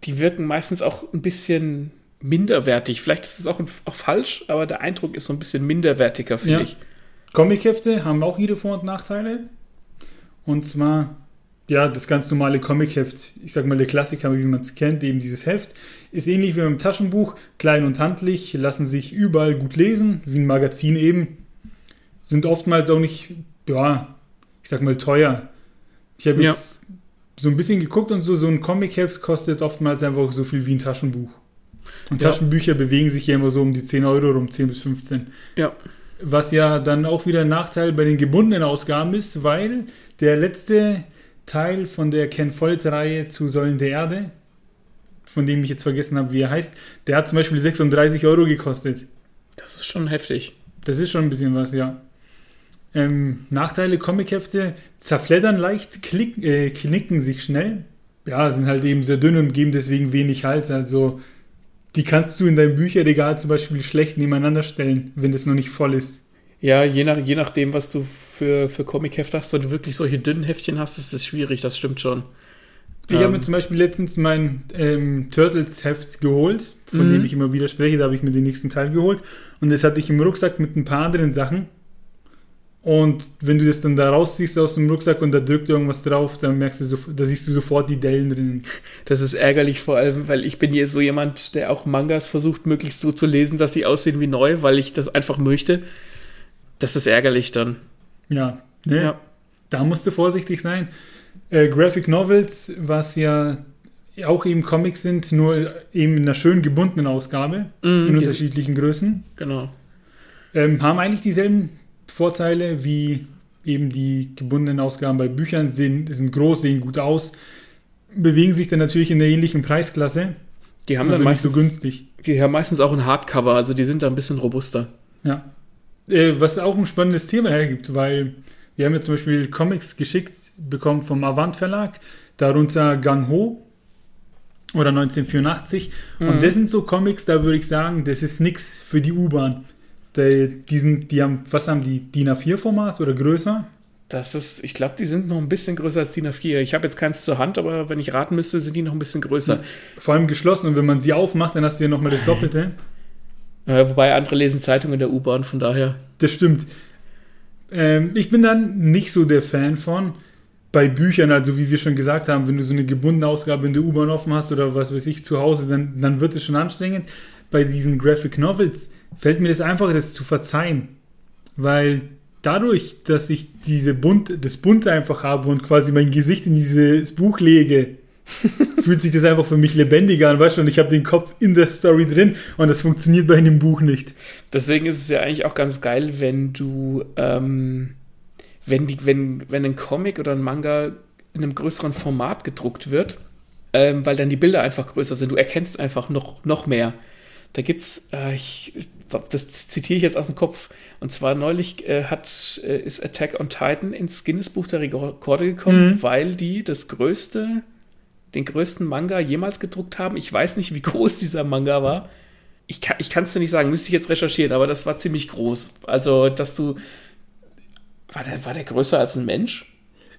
Die wirken meistens auch ein bisschen minderwertig. Vielleicht ist es auch, auch falsch, aber der Eindruck ist so ein bisschen minderwertiger, finde Ja. ich. Comichefte haben auch ihre Vor- und Nachteile. Und zwar, ja, das ganz normale Comicheft, ich sag mal der Klassiker, wie man es kennt, eben dieses Heft, ist ähnlich wie beim Taschenbuch, klein und handlich, lassen sich überall gut lesen, wie ein Magazin eben. Sind oftmals auch nicht, ja, ich sag mal teuer. Ich habe Ja. jetzt so ein bisschen geguckt und so, so ein Comicheft kostet oftmals einfach so viel wie ein Taschenbuch. Und Ja. Taschenbücher bewegen sich ja immer so um die 10 Euro rum, 10 bis 15. Ja. Was ja dann auch wieder ein Nachteil bei den gebundenen Ausgaben ist, weil der letzte Teil von der Ken Follett-Reihe zu Säulen der Erde, von dem ich jetzt vergessen habe, wie er heißt, der hat zum Beispiel 36 Euro gekostet. Das ist schon heftig. Das ist schon ein bisschen was, ja. Ähm, Nachteile Comichefte zerfleddern leicht, klick, äh, knicken sich schnell. Ja, sind halt eben sehr dünn und geben deswegen wenig Halt. Also die kannst du in deinem Bücherregal zum Beispiel schlecht nebeneinander stellen, wenn das noch nicht voll ist. Ja, je, nach, je nachdem, was du für, für Comichefte hast, wenn du wirklich solche dünnen Heftchen hast, ist es schwierig, das stimmt schon. Ich habe Ähm. mir zum Beispiel letztens mein ähm, Turtles-Heft geholt, von Mhm. dem ich immer wieder spreche. Da habe ich mir den nächsten Teil geholt. Und das hatte ich im Rucksack mit ein paar anderen Sachen. Und wenn du das dann da rausziehst aus dem Rucksack und da drückt irgendwas drauf, dann merkst du, so, da siehst du sofort die Dellen drinnen. Das ist ärgerlich, vor allem, weil ich bin hier so jemand, der auch Mangas versucht, möglichst so zu lesen, dass sie aussehen wie neu, weil ich das einfach möchte. Das ist ärgerlich dann. Ja, ne? Ja. da musst du vorsichtig sein. Äh, Graphic Novels, was ja auch eben Comics sind, nur eben in einer schön gebundenen Ausgabe, Mhm, in unterschiedlichen Größen. Genau. ähm, haben eigentlich dieselben Vorteile wie eben die gebundenen Ausgaben bei Büchern, sind, sind groß, sehen gut aus, bewegen sich dann natürlich in der ähnlichen Preisklasse, Die haben also dann nicht so meistens, günstig. die haben meistens auch ein Hardcover, also die sind da ein bisschen robuster. Ja. Äh, was auch ein spannendes Thema hergibt, weil wir haben ja zum Beispiel Comics geschickt bekommen vom Avant Verlag, darunter Gang Ho oder 1984. Mhm. Und das sind so Comics, da würde ich sagen, das ist nix für die U-Bahn. Die, die, sind, die haben, was haben die, DIN A4-Format oder größer? Das ist, ich glaube, die sind noch ein bisschen größer als DIN A4. Ich habe jetzt keins zur Hand, aber wenn ich raten müsste, sind die noch ein bisschen größer. Vor allem geschlossen und wenn man sie aufmacht, dann hast du ja nochmal das Doppelte. Ja, wobei andere lesen Zeitungen in der U-Bahn, von daher. Das stimmt. Ähm, ich bin dann nicht so der Fan von bei Büchern, also wie wir schon gesagt haben, wenn du so eine gebundene Ausgabe in der U-Bahn offen hast oder was weiß ich zu Hause, dann, dann wird es schon anstrengend. Bei diesen Graphic Novels fällt mir das einfach, das zu verzeihen. Weil dadurch, dass ich diese Bunt, das Bunte einfach habe und quasi mein Gesicht in dieses Buch lege, fühlt sich das einfach für mich lebendiger an, weißt du, und ich habe den Kopf in der Story drin und das funktioniert bei einem Buch nicht. Deswegen ist es ja eigentlich auch ganz geil, wenn du, ähm, wenn, die, wenn, wenn ein Comic oder ein Manga in einem größeren Format gedruckt wird, ähm, weil dann die Bilder einfach größer sind. Du erkennst einfach noch, noch mehr. Da gibt's, äh, ich, das zitiere ich jetzt aus dem Kopf, und zwar neulich äh, hat, äh, ist Attack on Titan ins Guinness Buch der Rekorde gekommen, mhm. weil die das größte den größten Manga jemals gedruckt haben. Ich weiß nicht, wie groß dieser Manga war. Ich kann es dir nicht sagen, müsste ich jetzt recherchieren, aber das war ziemlich groß. Also, dass du. War der, war der größer als ein Mensch?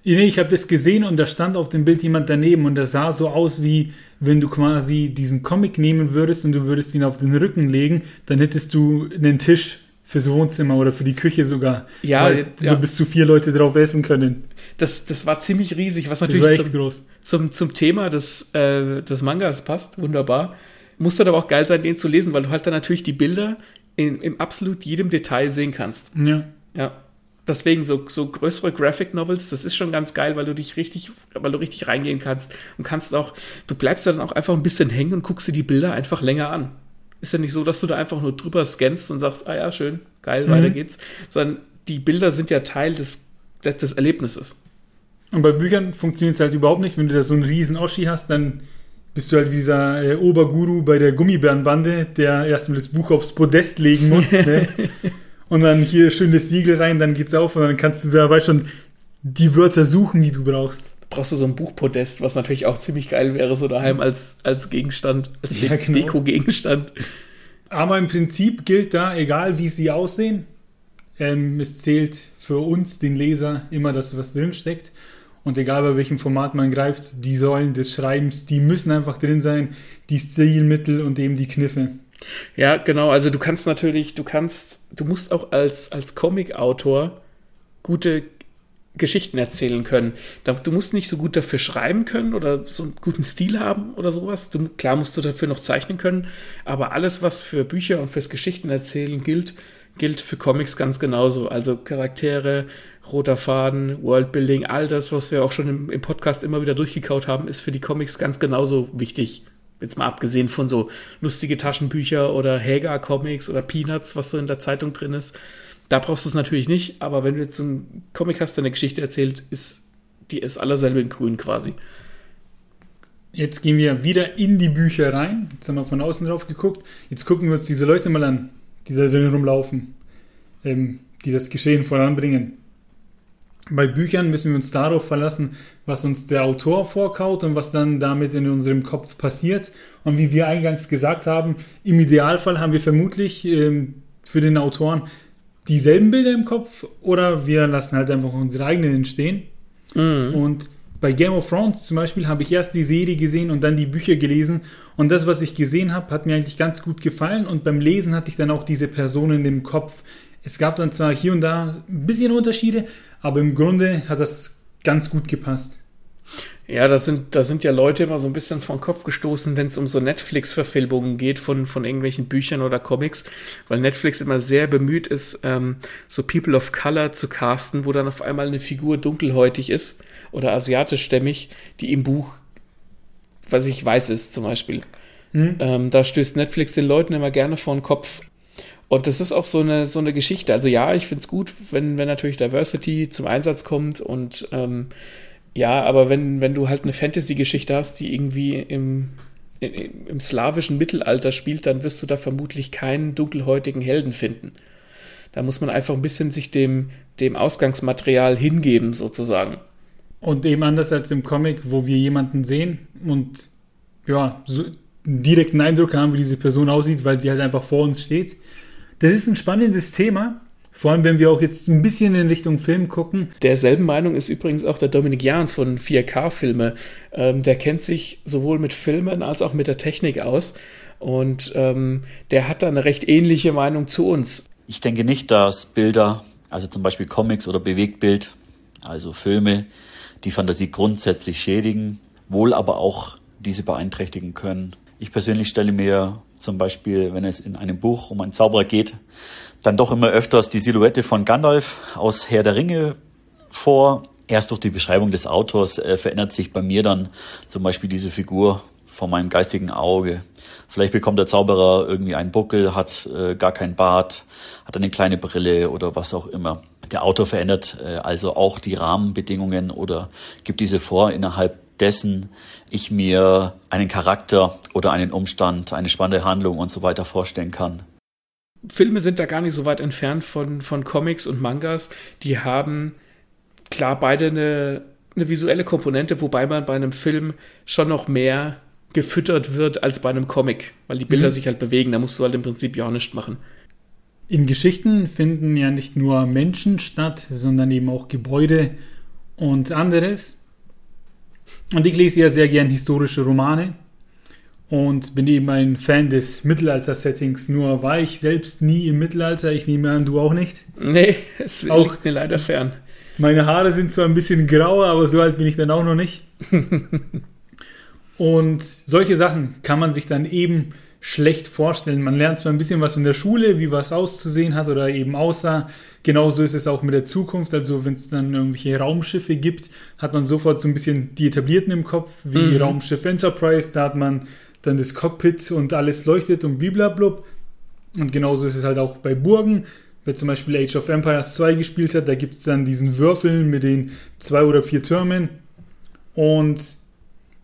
Nee, ich habe das gesehen und da stand auf dem Bild jemand daneben und das sah so aus, wie wenn du quasi diesen Comic nehmen würdest und du würdest ihn auf den Rücken legen, dann hättest du einen Tisch fürs Wohnzimmer oder für die Küche sogar. Ja, weil ja. so bis zu vier Leute drauf essen können. Das, das war ziemlich riesig, was natürlich zum, groß. Zum, zum Thema des, äh, des Mangas passt. Wunderbar. Muss dann aber auch geil sein, den zu lesen, weil du halt dann natürlich die Bilder in, in absolut jedem Detail sehen kannst. Ja. Ja. Deswegen so, so größere Graphic Novels, das ist schon ganz geil, weil du dich richtig, weil du richtig reingehen kannst und kannst auch, du bleibst dann auch einfach ein bisschen hängen und guckst dir die Bilder einfach länger an ist ja nicht so, dass du da einfach nur drüber scannst und sagst, ah ja, schön, geil, mhm. weiter geht's, sondern die Bilder sind ja Teil des, des Erlebnisses. Und bei Büchern funktioniert es halt überhaupt nicht. Wenn du da so einen riesen Oschi hast, dann bist du halt wie dieser äh, Oberguru bei der Gummibärenbande, der erstmal das Buch aufs Podest legen muss. ne? Und dann hier schön das Siegel rein, dann geht's auf und dann kannst du da, weißt schon, die Wörter suchen, die du brauchst brauchst du so ein Buchpodest, was natürlich auch ziemlich geil wäre, so daheim als, als Gegenstand, als ja, genau. Deko-Gegenstand. Aber im Prinzip gilt da, egal wie sie aussehen, ähm, es zählt für uns, den Leser, immer das, was drinsteckt. Und egal bei welchem Format man greift, die Säulen des Schreibens, die müssen einfach drin sein, die Stilmittel und eben die Kniffe. Ja, genau. Also du kannst natürlich, du kannst, du musst auch als, als Comic-Autor gute Geschichten erzählen können. Du musst nicht so gut dafür schreiben können oder so einen guten Stil haben oder sowas. Du, klar musst du dafür noch zeichnen können, aber alles, was für Bücher und fürs Geschichtenerzählen gilt, gilt für Comics ganz genauso. Also Charaktere, roter Faden, Worldbuilding, all das, was wir auch schon im, im Podcast immer wieder durchgekaut haben, ist für die Comics ganz genauso wichtig. Jetzt mal abgesehen von so lustige Taschenbücher oder Hager-Comics oder Peanuts, was so in der Zeitung drin ist da brauchst du es natürlich nicht, aber wenn du jetzt so Comic hast, der eine Geschichte erzählt, ist die ist allerselbe in grün quasi. Jetzt gehen wir wieder in die Bücher rein. Jetzt haben wir von außen drauf geguckt. Jetzt gucken wir uns diese Leute mal an, die da drin rumlaufen, ähm, die das Geschehen voranbringen. Bei Büchern müssen wir uns darauf verlassen, was uns der Autor vorkaut und was dann damit in unserem Kopf passiert. Und wie wir eingangs gesagt haben, im Idealfall haben wir vermutlich ähm, für den Autoren dieselben Bilder im Kopf oder wir lassen halt einfach unsere eigenen entstehen. Mhm. Und bei Game of Thrones zum Beispiel habe ich erst die Serie gesehen und dann die Bücher gelesen. Und das, was ich gesehen habe, hat mir eigentlich ganz gut gefallen. Und beim Lesen hatte ich dann auch diese Personen im Kopf. Es gab dann zwar hier und da ein bisschen Unterschiede, aber im Grunde hat das ganz gut gepasst. Ja, da sind, da sind ja Leute immer so ein bisschen vor den Kopf gestoßen, wenn es um so Netflix-Verfilmungen geht von, von irgendwelchen Büchern oder Comics, weil Netflix immer sehr bemüht ist, ähm, so People of Color zu casten, wo dann auf einmal eine Figur dunkelhäutig ist oder asiatischstämmig, die im Buch, was ich weiß ist zum Beispiel. Hm. Ähm, da stößt Netflix den Leuten immer gerne vor den Kopf. Und das ist auch so eine, so eine Geschichte. Also ja, ich finde es gut, wenn, wenn natürlich Diversity zum Einsatz kommt und ähm, ja, aber wenn, wenn du halt eine Fantasy-Geschichte hast, die irgendwie im, im, im slawischen Mittelalter spielt, dann wirst du da vermutlich keinen dunkelhäutigen Helden finden. Da muss man einfach ein bisschen sich dem, dem Ausgangsmaterial hingeben, sozusagen. Und eben anders als im Comic, wo wir jemanden sehen und ja, so direkten Eindruck haben, wie diese Person aussieht, weil sie halt einfach vor uns steht. das ist ein spannendes Thema. Vor allem, wenn wir auch jetzt ein bisschen in Richtung Film gucken. Derselben Meinung ist übrigens auch der Dominik Jahn von 4K-Filme. Ähm, der kennt sich sowohl mit Filmen als auch mit der Technik aus. Und ähm, der hat da eine recht ähnliche Meinung zu uns. Ich denke nicht, dass Bilder, also zum Beispiel Comics oder Bewegtbild, also Filme, die Fantasie grundsätzlich schädigen, wohl aber auch diese beeinträchtigen können. Ich persönlich stelle mir zum Beispiel, wenn es in einem Buch um einen Zauberer geht, dann doch immer öfters die Silhouette von Gandalf aus Herr der Ringe vor. Erst durch die Beschreibung des Autors äh, verändert sich bei mir dann zum Beispiel diese Figur vor meinem geistigen Auge. Vielleicht bekommt der Zauberer irgendwie einen Buckel, hat äh, gar kein Bart, hat eine kleine Brille oder was auch immer. Der Autor verändert äh, also auch die Rahmenbedingungen oder gibt diese vor, innerhalb dessen ich mir einen Charakter oder einen Umstand, eine spannende Handlung und so weiter vorstellen kann. Filme sind da gar nicht so weit entfernt von, von Comics und Mangas. Die haben klar beide eine, eine visuelle Komponente, wobei man bei einem Film schon noch mehr gefüttert wird als bei einem Comic, weil die Bilder mhm. sich halt bewegen. Da musst du halt im Prinzip ja auch nichts machen. In Geschichten finden ja nicht nur Menschen statt, sondern eben auch Gebäude und anderes. Und ich lese ja sehr gern historische Romane und bin eben ein Fan des Mittelalter-Settings. Nur war ich selbst nie im Mittelalter. Ich nehme an, du auch nicht. Nee, es auch, liegt mir leider fern. Meine Haare sind zwar ein bisschen grauer, aber so alt bin ich dann auch noch nicht. und solche Sachen kann man sich dann eben schlecht vorstellen. Man lernt zwar ein bisschen was in der Schule, wie was auszusehen hat oder eben aussah. Genauso ist es auch mit der Zukunft. Also wenn es dann irgendwelche Raumschiffe gibt, hat man sofort so ein bisschen die etablierten im Kopf, wie mhm. Raumschiff Enterprise. Da hat man dann das Cockpit und alles leuchtet und bliblablub. Und genauso ist es halt auch bei Burgen. Wer zum Beispiel Age of Empires 2 gespielt hat, da gibt es dann diesen Würfel mit den zwei oder vier Türmen. Und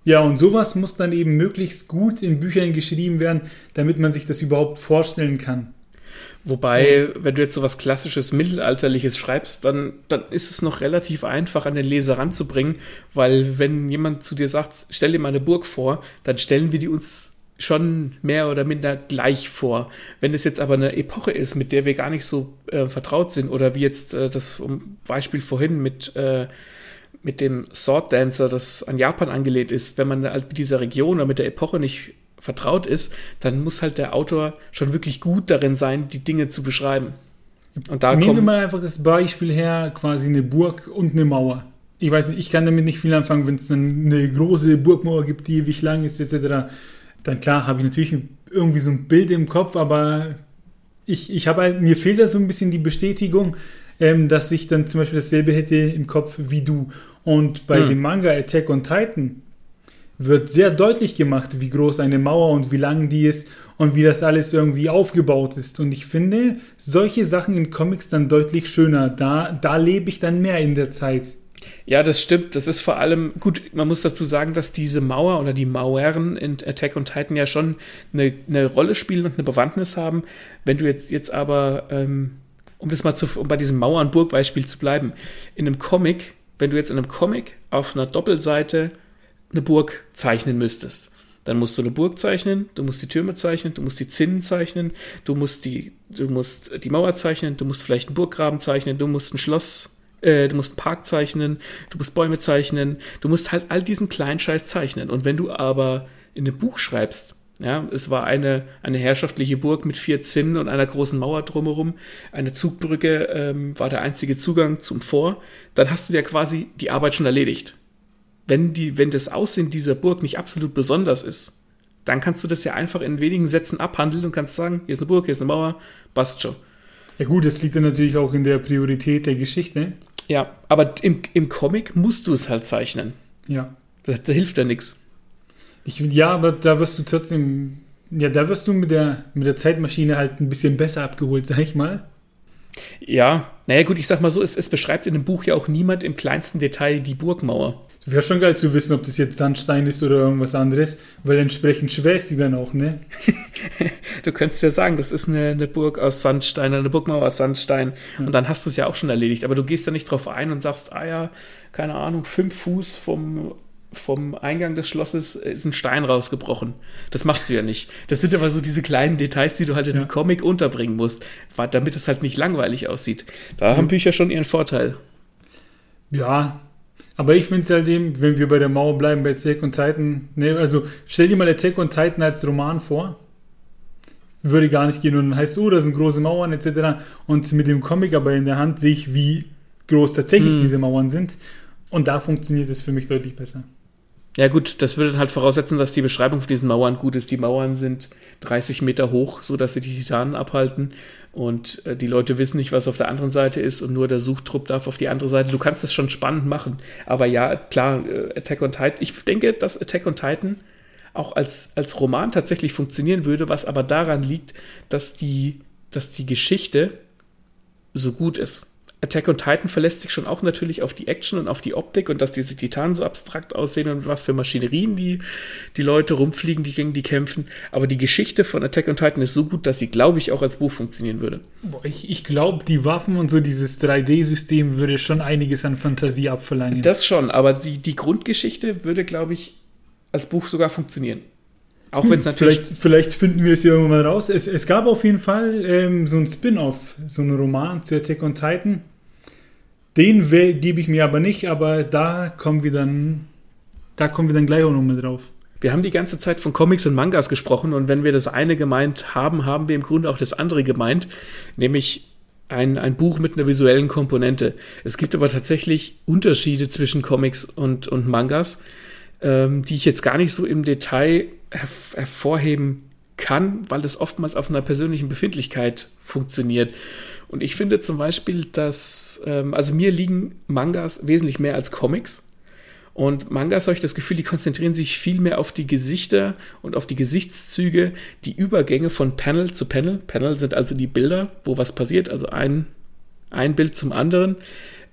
ja, und sowas muss dann eben möglichst gut in Büchern geschrieben werden, damit man sich das überhaupt vorstellen kann. Wobei, wenn du jetzt so was klassisches Mittelalterliches schreibst, dann, dann ist es noch relativ einfach an den Leser ranzubringen, weil wenn jemand zu dir sagt, stell dir mal eine Burg vor, dann stellen wir die uns schon mehr oder minder gleich vor. Wenn es jetzt aber eine Epoche ist, mit der wir gar nicht so äh, vertraut sind, oder wie jetzt äh, das Beispiel vorhin mit äh, mit dem Sword Dancer, das an Japan angelehnt ist, wenn man halt mit dieser Region oder mit der Epoche nicht vertraut ist, dann muss halt der Autor schon wirklich gut darin sein, die Dinge zu beschreiben. Und da Nehmen wir mal einfach das Beispiel her, quasi eine Burg und eine Mauer. Ich weiß nicht, ich kann damit nicht viel anfangen, wenn es eine große Burgmauer gibt, die ewig lang ist, etc. Dann klar, habe ich natürlich irgendwie so ein Bild im Kopf, aber ich, ich habe halt, mir fehlt da so ein bisschen die Bestätigung, ähm, dass ich dann zum Beispiel dasselbe hätte im Kopf wie du. Und bei hm. dem Manga Attack on Titan wird sehr deutlich gemacht, wie groß eine Mauer und wie lang die ist und wie das alles irgendwie aufgebaut ist. Und ich finde solche Sachen in Comics dann deutlich schöner. Da, da lebe ich dann mehr in der Zeit. Ja, das stimmt. Das ist vor allem, gut, man muss dazu sagen, dass diese Mauer oder die Mauern in Attack on Titan ja schon eine, eine Rolle spielen und eine Bewandtnis haben. Wenn du jetzt, jetzt aber, ähm, um das mal zu, um bei diesem Mauern-Burg-Beispiel zu bleiben, in einem Comic, wenn du jetzt in einem Comic auf einer Doppelseite eine Burg zeichnen müsstest. Dann musst du eine Burg zeichnen, du musst die Türme zeichnen, du musst die Zinnen zeichnen, du musst die, du musst die Mauer zeichnen, du musst vielleicht einen Burggraben zeichnen, du musst ein Schloss, äh, du musst einen Park zeichnen, du musst Bäume zeichnen, du musst halt all diesen kleinen Scheiß zeichnen. Und wenn du aber in einem Buch schreibst, ja, es war eine, eine herrschaftliche Burg mit vier Zinnen und einer großen Mauer drumherum. Eine Zugbrücke ähm, war der einzige Zugang zum Vor. Dann hast du ja quasi die Arbeit schon erledigt wenn, die, wenn das Aussehen dieser Burg nicht absolut besonders ist, dann kannst du das ja einfach in wenigen Sätzen abhandeln und kannst sagen, hier ist eine Burg, hier ist eine Mauer, passt schon. Ja gut, das liegt dann natürlich auch in der Priorität der Geschichte. Ja, aber im, im Comic musst du es halt zeichnen. Ja. Da, da hilft ja nichts. Ja, aber da wirst du trotzdem, ja, da wirst du mit der, mit der Zeitmaschine halt ein bisschen besser abgeholt, sag ich mal. Ja, naja gut, ich sag mal so, es, es beschreibt in dem Buch ja auch niemand im kleinsten Detail die Burgmauer. Wäre schon geil zu wissen, ob das jetzt Sandstein ist oder irgendwas anderes, weil entsprechend schwer ist die dann auch, ne? du könntest ja sagen, das ist eine, eine Burg aus Sandstein, eine Burgmauer aus Sandstein ja. und dann hast du es ja auch schon erledigt, aber du gehst da nicht drauf ein und sagst, ah ja, keine Ahnung, fünf Fuß vom vom Eingang des Schlosses ist ein Stein rausgebrochen. Das machst du ja nicht. Das sind aber so diese kleinen Details, die du halt in ja. einem Comic unterbringen musst, damit es halt nicht langweilig aussieht. Da mhm. haben Bücher schon ihren Vorteil. Ja, aber ich finde es halt eben, wenn wir bei der Mauer bleiben, bei Attack on Titan, ne, also stell dir mal Attack on Titan als Roman vor. Würde gar nicht gehen und dann heißt, oh, das sind große Mauern etc. Und mit dem Comic aber in der Hand sehe ich, wie groß tatsächlich mhm. diese Mauern sind. Und da funktioniert es für mich deutlich besser. Ja, gut, das würde halt voraussetzen, dass die Beschreibung von diesen Mauern gut ist. Die Mauern sind 30 Meter hoch, sodass sie die Titanen abhalten. Und äh, die Leute wissen nicht, was auf der anderen Seite ist und nur der Suchtrupp darf auf die andere Seite. Du kannst das schon spannend machen. Aber ja, klar, äh, Attack on Titan. Ich denke, dass Attack on Titan auch als, als Roman tatsächlich funktionieren würde, was aber daran liegt, dass die, dass die Geschichte so gut ist. Attack on Titan verlässt sich schon auch natürlich auf die Action und auf die Optik und dass diese Titanen so abstrakt aussehen und was für Maschinerien die, die Leute rumfliegen, die gegen die kämpfen. Aber die Geschichte von Attack on Titan ist so gut, dass sie, glaube ich, auch als Buch funktionieren würde. Boah, ich ich glaube, die Waffen und so, dieses 3D-System würde schon einiges an Fantasie abverlangen. Das schon, aber die, die Grundgeschichte würde, glaube ich, als Buch sogar funktionieren. Auch wenn es hm, natürlich. Vielleicht, vielleicht, finden wir es ja irgendwann mal raus. Es, es gab auf jeden Fall ähm, so ein Spin-off, so einen Roman zu Attack on Titan. Den gebe ich mir aber nicht, aber da kommen wir dann, da kommen wir dann gleich auch nochmal drauf. Wir haben die ganze Zeit von Comics und Mangas gesprochen und wenn wir das eine gemeint haben, haben wir im Grunde auch das andere gemeint, nämlich ein, ein Buch mit einer visuellen Komponente. Es gibt aber tatsächlich Unterschiede zwischen Comics und, und Mangas, ähm, die ich jetzt gar nicht so im Detail hervorheben kann, weil das oftmals auf einer persönlichen Befindlichkeit funktioniert. Und ich finde zum Beispiel, dass, ähm, also mir liegen Mangas wesentlich mehr als Comics. Und Mangas habe ich das Gefühl, die konzentrieren sich viel mehr auf die Gesichter und auf die Gesichtszüge, die Übergänge von Panel zu Panel. Panel sind also die Bilder, wo was passiert, also ein, ein Bild zum anderen.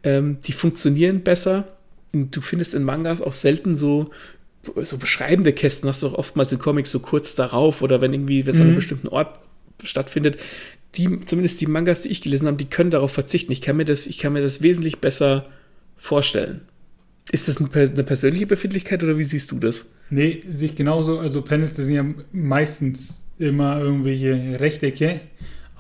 Ähm, die funktionieren besser. Du findest in Mangas auch selten so so beschreibende Kästen hast du auch oftmals in Comics so kurz darauf oder wenn irgendwie, wenn es mhm. an einem mhm. bestimmten Ort stattfindet, die, zumindest die Mangas, die ich gelesen habe, die können darauf verzichten. Ich kann mir das, ich kann mir das wesentlich besser vorstellen. Ist das eine, persönliche Befindlichkeit oder wie siehst du das? Nee, sehe ich genauso. Also Panels sind ja meistens immer irgendwelche Rechtecke.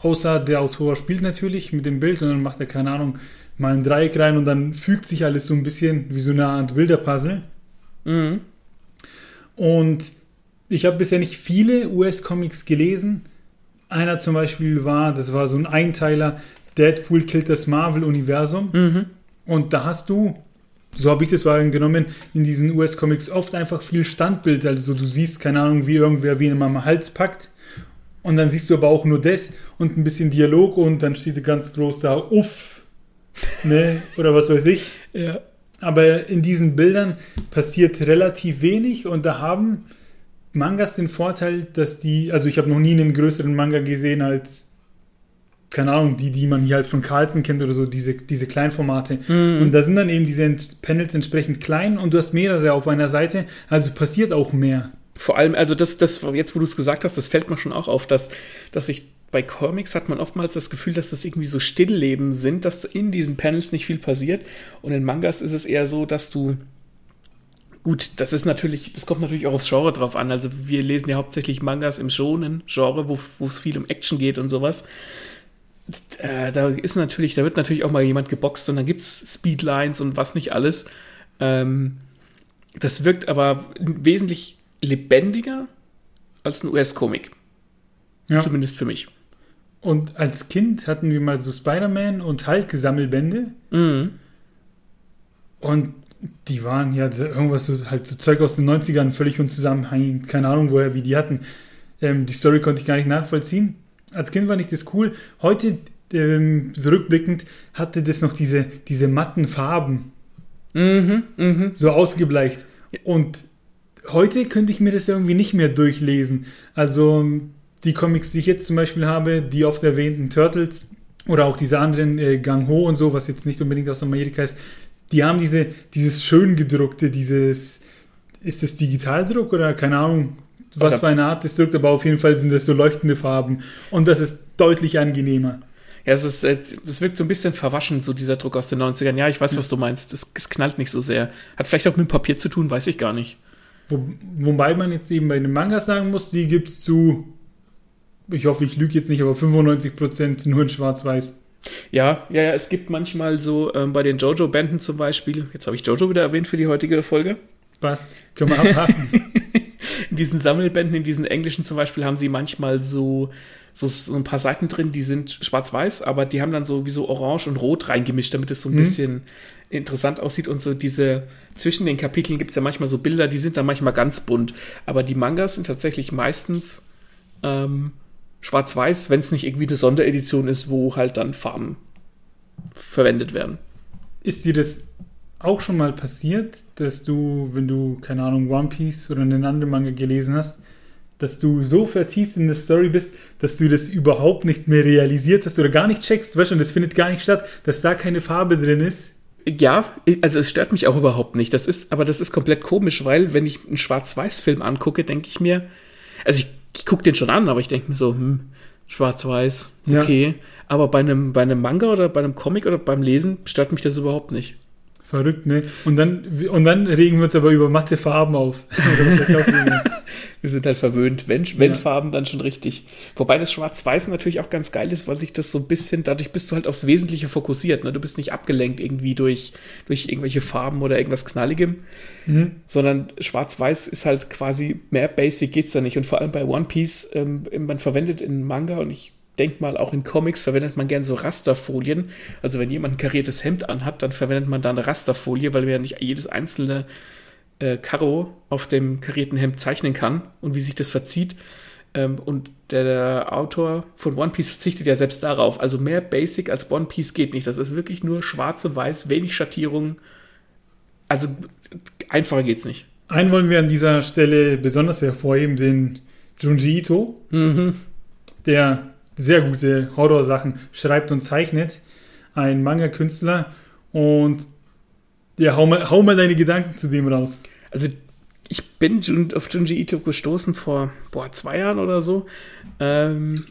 Außer der Autor spielt natürlich mit dem Bild und dann macht er, keine Ahnung, mal ein Dreieck rein und dann fügt sich alles so ein bisschen wie so eine Art Bilderpuzzle. Mhm. Und ich habe bisher nicht viele US-Comics gelesen. Einer zum Beispiel war, das war so ein Einteiler, Deadpool killt das Marvel-Universum. Mhm. Und da hast du, so habe ich das wahrgenommen, in diesen US-Comics oft einfach viel Standbild. Also du siehst, keine Ahnung, wie irgendwer wie am Hals packt. Und dann siehst du aber auch nur das und ein bisschen Dialog und dann steht ganz groß da, uff, ne, oder was weiß ich. Ja. Aber in diesen Bildern passiert relativ wenig und da haben Mangas den Vorteil, dass die, also ich habe noch nie einen größeren Manga gesehen als, keine Ahnung, die, die man hier halt von Carlsen kennt oder so, diese, diese Kleinformate. Mhm. Und da sind dann eben diese Panels entsprechend klein und du hast mehrere auf einer Seite, also passiert auch mehr. Vor allem, also das, das, jetzt wo du es gesagt hast, das fällt mir schon auch auf, dass, dass ich bei Comics hat man oftmals das Gefühl, dass das irgendwie so Stillleben sind, dass in diesen Panels nicht viel passiert. Und in Mangas ist es eher so, dass du Gut, das ist natürlich, das kommt natürlich auch aufs Genre drauf an. Also wir lesen ja hauptsächlich Mangas im Shonen-Genre, wo, wo es viel um Action geht und sowas. Äh, da ist natürlich, da wird natürlich auch mal jemand geboxt und dann gibt es Speedlines und was nicht alles. Ähm, das wirkt aber wesentlich lebendiger als ein US-Comic. Ja. Zumindest für mich. Und als Kind hatten wir mal so Spider-Man und Hulk-Sammelbände. Mhm. Und die waren ja irgendwas so, halt so Zeug aus den 90ern, völlig unzusammenhängend. Keine Ahnung, woher wir die hatten. Ähm, die Story konnte ich gar nicht nachvollziehen. Als Kind fand ich das cool. Heute, ähm, zurückblickend, hatte das noch diese, diese matten Farben. Mhm, mh. So ausgebleicht. Und heute könnte ich mir das irgendwie nicht mehr durchlesen. Also die Comics, die ich jetzt zum Beispiel habe, die oft erwähnten Turtles oder auch diese anderen äh, Gang Ho und so, was jetzt nicht unbedingt aus Amerika ist, die haben diese, dieses schön gedruckte, dieses, ist das Digitaldruck oder keine Ahnung, was für eine Art das druckt, aber auf jeden Fall sind das so leuchtende Farben und das ist deutlich angenehmer. Ja, es, ist, äh, es wirkt so ein bisschen verwaschen, so dieser Druck aus den 90ern. Ja, ich weiß, was du meinst. Es, es knallt nicht so sehr. Hat vielleicht auch mit Papier zu tun, weiß ich gar nicht. Wo, wobei man jetzt eben bei den Mangas sagen muss, die gibt es zu, ich hoffe, ich lüge jetzt nicht, aber 95% nur in Schwarz-Weiß. Ja, ja, ja, es gibt manchmal so ähm, bei den Jojo-Bänden zum Beispiel, jetzt habe ich Jojo wieder erwähnt für die heutige Folge. Passt, können wir abhaken. in diesen Sammelbänden, in diesen englischen zum Beispiel, haben sie manchmal so, so, so ein paar Seiten drin, die sind schwarz-weiß, aber die haben dann so wie so orange und rot reingemischt, damit es so ein Mhm. bisschen interessant aussieht. Und so diese, zwischen den Kapiteln gibt es ja manchmal so Bilder, die sind dann manchmal ganz bunt. Aber die Mangas sind tatsächlich meistens ähm, schwarz-weiß, wenn es nicht irgendwie eine Sonderedition ist, wo halt dann Farben verwendet werden. Ist dir das auch schon mal passiert, dass du, wenn du, keine Ahnung, One Piece oder einen anderen Manga gelesen hast, dass du so vertieft in der Story bist, dass du das überhaupt nicht mehr realisiert hast oder gar nicht checkst, weißt du, und das findet gar nicht statt, dass da keine Farbe drin ist? Ja, also es stört mich auch überhaupt nicht. Das ist, aber das ist komplett komisch, weil wenn ich einen Schwarz-Weiß-Film angucke, denke ich mir, also ich, ich gucke den schon an, aber ich denke mir so, hm, Schwarz-Weiß, Ja. okay. Aber bei einem, bei einem Manga oder bei einem Comic oder beim Lesen stört mich das überhaupt nicht. Verrückt, ne? Und dann, und dann regen wir uns aber über matte Farben auf. Wir sind halt verwöhnt, wenn, wenn Ja. Farben dann schon richtig. Wobei das Schwarz-Weiß natürlich auch ganz geil ist, weil sich das so ein bisschen, dadurch bist du halt aufs Wesentliche fokussiert. Ne? Du bist nicht abgelenkt irgendwie durch, durch irgendwelche Farben oder irgendwas Knalligem. mhm. sondern schwarz-weiß ist halt quasi mehr basic geht's da nicht. Und vor allem bei One Piece, ähm, man verwendet in Manga und ich denke mal auch in Comics verwendet man gern so Rasterfolien. Also wenn jemand ein kariertes Hemd anhat, dann verwendet man da eine Rasterfolie, weil man ja nicht jedes einzelne äh, Karo auf dem karierten Hemd zeichnen kann und wie sich das verzieht. Ähm, und der, der Autor von One Piece verzichtet ja selbst darauf. Also mehr Basic als One Piece geht nicht. Das ist wirklich nur schwarz und weiß, wenig Schattierungen. Also einfacher geht's nicht. Einen wollen wir an dieser Stelle besonders hervorheben, den Junji Ito, Mhm. der sehr gute Horrorsachen schreibt und zeichnet. Ein Manga-Künstler. Und ja, hau mal, hau mal deine Gedanken zu dem raus. Also ich bin auf Junji Ito gestoßen vor boah, zwei Jahren oder so. Ähm,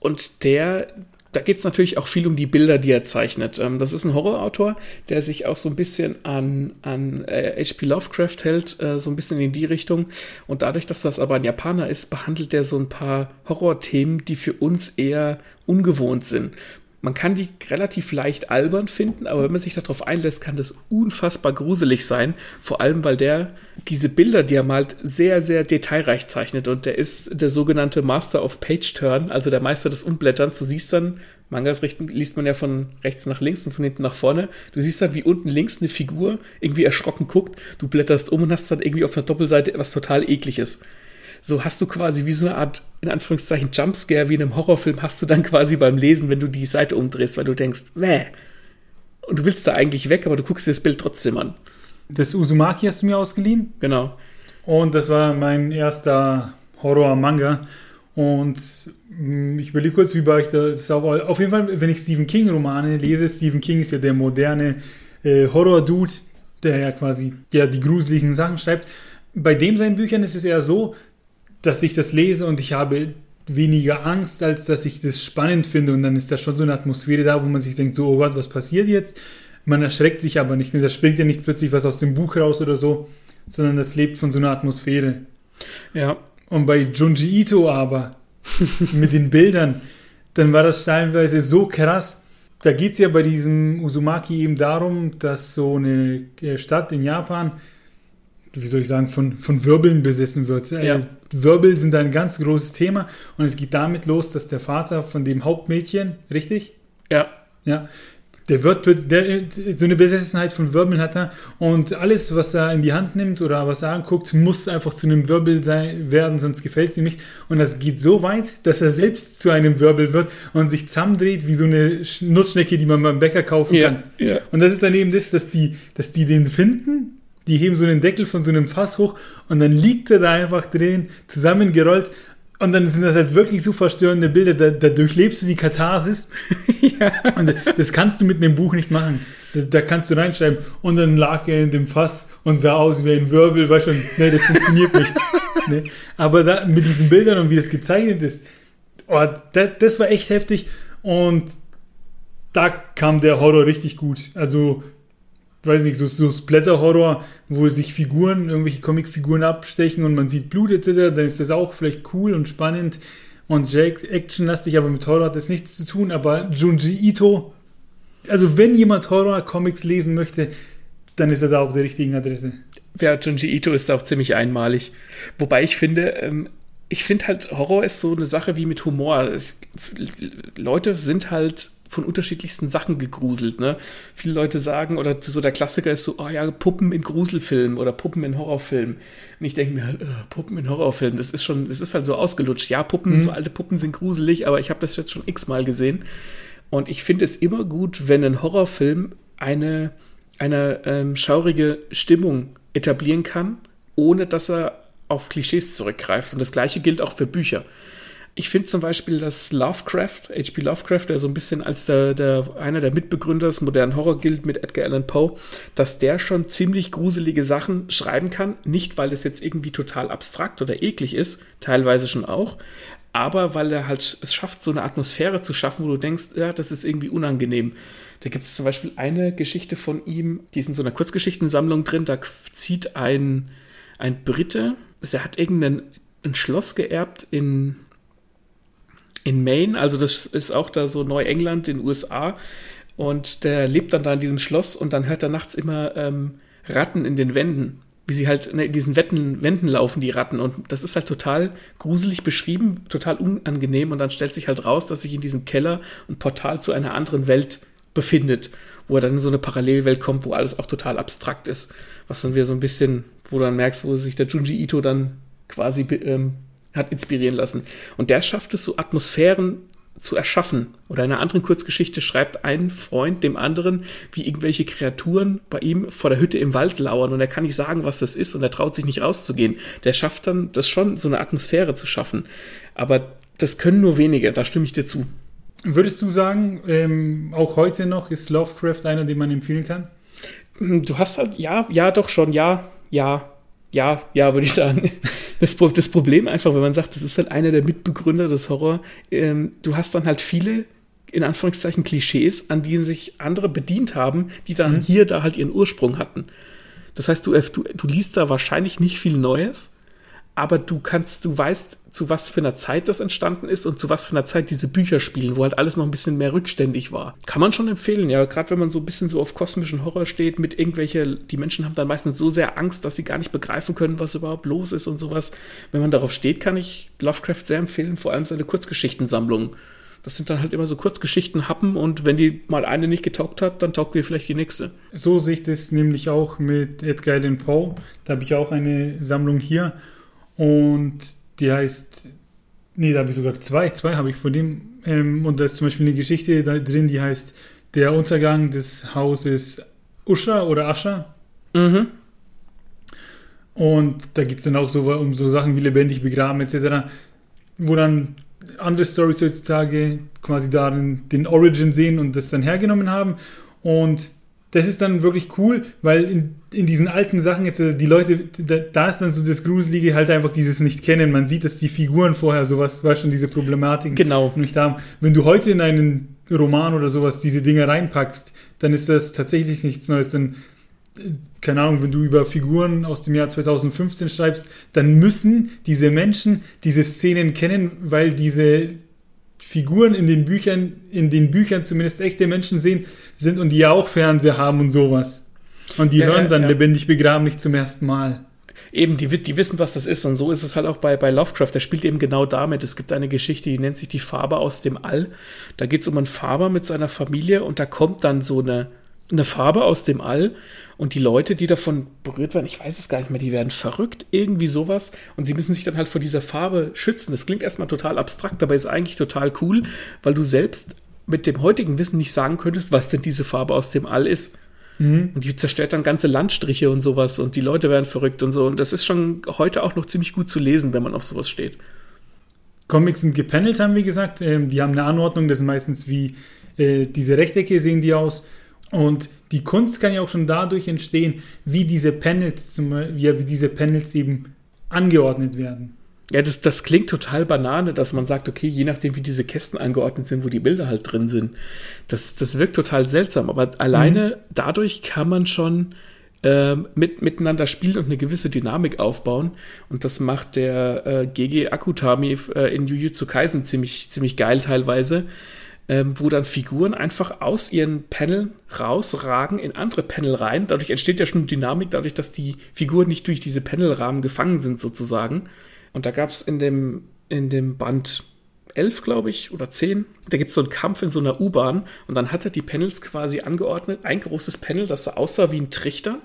und der, da geht es natürlich auch viel um die Bilder, die er zeichnet. Ähm, das ist ein Horrorautor, der sich auch so ein bisschen an, an äh, H.P. Lovecraft hält, äh, so ein bisschen in die Richtung. Und dadurch, dass das aber ein Japaner ist, behandelt er so ein paar Horrorthemen, die für uns eher ungewohnt sind. Man kann die relativ leicht albern finden, aber wenn man sich darauf einlässt, kann das unfassbar gruselig sein. Vor allem, weil der diese Bilder, die er malt, sehr, sehr detailreich zeichnet. Und der ist der sogenannte Master of Page Turn, also der Meister des Umblätterns. Du siehst dann, Mangas richten, liest man ja von rechts nach links und von hinten nach vorne. Du siehst dann, wie unten links eine Figur irgendwie erschrocken guckt. Du blätterst um und hast dann irgendwie auf einer Doppelseite etwas total ekliges so hast du quasi wie so eine Art, in Anführungszeichen, Jumpscare wie in einem Horrorfilm hast du dann quasi beim Lesen, wenn du die Seite umdrehst, weil du denkst, wäh. Und du willst da eigentlich weg, aber du guckst dir das Bild trotzdem an. Das Uzumaki hast du mir ausgeliehen. Genau. Und das war mein erster Horror-Manga. Und mh, ich überlege kurz, wie war ich da. Auf, auf jeden Fall, wenn ich Stephen King-Romane lese, Stephen King ist ja der moderne äh, Horror-Dude, der ja quasi ja, die gruseligen Sachen schreibt. Bei dem seinen Büchern ist es eher so, dass ich das lese und ich habe weniger Angst, als dass ich das spannend finde. Und dann ist da schon so eine Atmosphäre da, wo man sich denkt, so, oh Gott, was passiert jetzt? Man erschreckt sich aber nicht. Ne? Da springt ja nicht plötzlich was aus dem Buch raus oder so, sondern das lebt von so einer Atmosphäre. Ja. Und bei Junji Ito aber, mit den Bildern, dann war das teilweise so krass. Da geht es ja bei diesem Uzumaki eben darum, dass so eine äh, Stadt in Japan, wie soll ich sagen, von, von Wirbeln besessen wird. Ja. Wirbel sind ein ganz großes Thema und es geht damit los, dass der Vater von dem Hauptmädchen, richtig? Ja. Ja. Der wird plötzlich, der, so eine Besessenheit von Wirbeln hat er und alles, was er in die Hand nimmt oder was er anguckt, muss einfach zu einem Wirbel sein, werden, sonst gefällt es ihm nicht. Und das geht so weit, dass er selbst zu einem Wirbel wird und sich zusammendreht wie so eine Sch- Nussschnecke, die man beim Bäcker kaufen Ja. kann. Ja. Und das ist dann eben das, dass die, dass die den finden, die heben so einen Deckel von so einem Fass hoch und dann liegt er da einfach drin, zusammengerollt. Und dann sind das halt wirklich so verstörende Bilder, da, da durchlebst du die Katharsis. Und das kannst du mit einem Buch nicht machen. Da, da kannst du reinschreiben. Und dann lag er in dem Fass und sah aus wie ein Wirbel. Weißt schon, nee, das funktioniert nicht. Nee. Aber da, mit diesen Bildern und wie das gezeichnet ist, oh, das, das war echt heftig. Und da kam der Horror richtig gut. Also, weiß nicht, so, so Splatter-Horror, wo sich Figuren, irgendwelche Comicfiguren abstechen und man sieht Blut etc., dann ist das auch vielleicht cool und spannend und actionlastig, aber mit Horror hat das nichts zu tun. Aber Junji Ito, also wenn jemand Horror-Comics lesen möchte, dann ist er da auf der richtigen Adresse. Ja, Junji Ito ist auch ziemlich einmalig. Wobei ich finde, ähm, ich finde halt, Horror ist so eine Sache wie mit Humor. Es, Leute sind halt von unterschiedlichsten Sachen gegruselt. Ne? Viele Leute sagen, oder so der Klassiker ist so, oh ja, Puppen in Gruselfilmen oder Puppen in Horrorfilmen. Und ich denke mir halt, oh, Puppen in Horrorfilmen, das ist schon, das ist halt so ausgelutscht. Ja, Puppen, mhm. so alte Puppen sind gruselig, aber ich habe das jetzt schon x-mal gesehen. Und ich finde es immer gut, wenn ein Horrorfilm eine, eine ähm, schaurige Stimmung etablieren kann, ohne dass er auf Klischees zurückgreift. Und das gleiche gilt auch für Bücher. Ich finde zum Beispiel, dass Lovecraft, H.P. Lovecraft, der so ein bisschen als der, der, einer der Mitbegründer des modernen Horror gilt mit Edgar Allan Poe, dass der schon ziemlich gruselige Sachen schreiben kann. Nicht, weil das jetzt irgendwie total abstrakt oder eklig ist, teilweise schon auch, aber weil er halt es schafft, so eine Atmosphäre zu schaffen, wo du denkst, ja, das ist irgendwie unangenehm. Da gibt es zum Beispiel eine Geschichte von ihm, die ist in so einer Kurzgeschichtensammlung drin, da zieht ein, ein Brite, der hat irgendein ein Schloss geerbt in in Maine, also das ist auch da so Neuengland in den USA. Und der lebt dann da in diesem Schloss und dann hört er nachts immer ähm, Ratten in den Wänden. Wie sie halt ne, in diesen Wänden, Wänden laufen, die Ratten. Und das ist halt total gruselig beschrieben, total unangenehm. Und dann stellt sich halt raus, dass sich in diesem Keller ein Portal zu einer anderen Welt befindet, wo er dann in so eine Parallelwelt kommt, wo alles auch total abstrakt ist. Was dann wieder so ein bisschen, wo du dann merkst, wo sich der Junji Ito dann quasi ähm, hat inspirieren lassen. Und der schafft es, so Atmosphären zu erschaffen. Oder in einer anderen Kurzgeschichte schreibt ein Freund dem anderen, wie irgendwelche Kreaturen bei ihm vor der Hütte im Wald lauern und er kann nicht sagen, was das ist und er traut sich nicht rauszugehen. Der schafft dann das schon, so eine Atmosphäre zu schaffen. Aber das können nur wenige, da stimme ich dir zu. Würdest du sagen, ähm, auch heute noch ist Lovecraft einer, den man empfehlen kann? Du hast halt, ja, ja, doch schon, ja, ja, ja, ja, würde ich sagen. Das, das, Problem einfach, wenn man sagt, das ist halt einer der Mitbegründer des Horror, ähm, du hast dann halt viele, in Anführungszeichen, Klischees, an denen sich andere bedient haben, die dann mhm. hier da halt ihren Ursprung hatten. Das heißt, du, du, du liest da wahrscheinlich nicht viel Neues, aber du kannst, du weißt, zu was für einer Zeit das entstanden ist und zu was für einer Zeit diese Bücher spielen, wo halt alles noch ein bisschen mehr rückständig war. Kann man schon empfehlen, ja, gerade wenn man so ein bisschen so auf kosmischen Horror steht, mit irgendwelche, die Menschen haben dann meistens so sehr Angst, dass sie gar nicht begreifen können, was überhaupt los ist und sowas. Wenn man darauf steht, kann ich Lovecraft sehr empfehlen, vor allem seine Kurzgeschichtensammlung. Das sind dann halt immer so Kurzgeschichten Happen und wenn die mal eine nicht getaugt hat, dann taugt dir vielleicht die nächste. So sehe ich das nämlich auch mit Edgar Allan Poe. Da habe ich auch eine Sammlung hier und die heißt, nee, da habe ich sogar zwei, zwei habe ich von dem. Ähm, und da ist zum Beispiel eine Geschichte da drin, die heißt Der Untergang des Hauses Usha oder Ascha. Mhm. Und da geht es dann auch so um so Sachen wie lebendig begraben etc., wo dann andere Stories heutzutage quasi darin den Origin sehen und das dann hergenommen haben. Und das ist dann wirklich cool, weil in, in diesen alten Sachen jetzt äh, die Leute, da, da, ist dann so das Gruselige halt einfach dieses Nicht-Kennen. Man sieht, dass die Figuren vorher sowas, war schon diese Problematik genau. nicht haben. Wenn du heute in einen Roman oder sowas diese Dinge reinpackst, dann ist das tatsächlich nichts Neues. Dann, äh, keine Ahnung, wenn du über Figuren aus dem Jahr 2015 schreibst, dann müssen diese Menschen diese Szenen kennen, weil diese Figuren in den Büchern, in den Büchern zumindest echte Menschen sehen, sind und die ja auch Fernseher haben und sowas. Und die ja, hören dann ja. lebendig begraben nicht zum ersten Mal. Eben, die, die wissen, was das ist. Und so ist es halt auch bei, bei Lovecraft. Der spielt eben genau damit. Es gibt eine Geschichte, die nennt sich die Farbe aus dem All. Da geht es um einen Farber mit seiner Familie und da kommt dann so eine, eine Farbe aus dem All und die Leute, die davon berührt werden, ich weiß es gar nicht mehr, die werden verrückt, irgendwie sowas und sie müssen sich dann halt vor dieser Farbe schützen. Das klingt erstmal total abstrakt, aber ist eigentlich total cool, weil du selbst mit dem heutigen Wissen nicht sagen könntest, was denn diese Farbe aus dem All ist. Mhm. Und die zerstört dann ganze Landstriche und sowas und die Leute werden verrückt und so. Und das ist schon heute auch noch ziemlich gut zu lesen, wenn man auf sowas steht. Comics sind gepanelt, haben wir gesagt. Ähm, die haben eine Anordnung, das sind meistens wie äh, diese Rechtecke sehen die aus. Und die Kunst kann ja auch schon dadurch entstehen, wie diese Panels, zum, wie, wie diese Panels eben angeordnet werden. Ja, das, das klingt total banane, dass man sagt, okay, je nachdem, wie diese Kästen angeordnet sind, wo die Bilder halt drin sind. Das, das wirkt total seltsam, aber alleine mhm. dadurch kann man schon äh, mit, miteinander spielen und eine gewisse Dynamik aufbauen. Und das macht der äh, GG Akutami äh, in Jujutsu Kaisen ziemlich, ziemlich geil teilweise ähm, wo dann Figuren einfach aus ihren Panel rausragen in andere Panel rein. Dadurch entsteht ja schon Dynamik, dadurch, dass die Figuren nicht durch diese Panelrahmen gefangen sind, sozusagen. Und da gab es in dem, in dem Band 11, glaube ich, oder 10, da gibt es so einen Kampf in so einer U-Bahn und dann hat er die Panels quasi angeordnet. Ein großes Panel, das so aussah wie ein Trichter.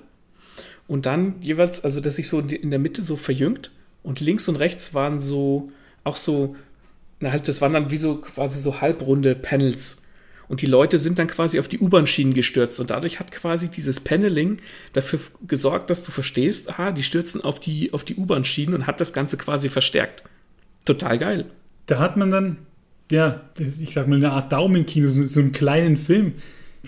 Und dann jeweils, also das sich so in der Mitte so verjüngt und links und rechts waren so auch so na halt, das waren dann wie so quasi so halbrunde Panels. Und die Leute sind dann quasi auf die U-Bahn-Schienen gestürzt. Und dadurch hat quasi dieses Paneling dafür gesorgt, dass du verstehst, aha, die stürzen auf die, auf die U-Bahn-Schienen und hat das Ganze quasi verstärkt. Total geil. Da hat man dann, ja, ich sag mal, eine Art Daumenkino, so, so einen kleinen Film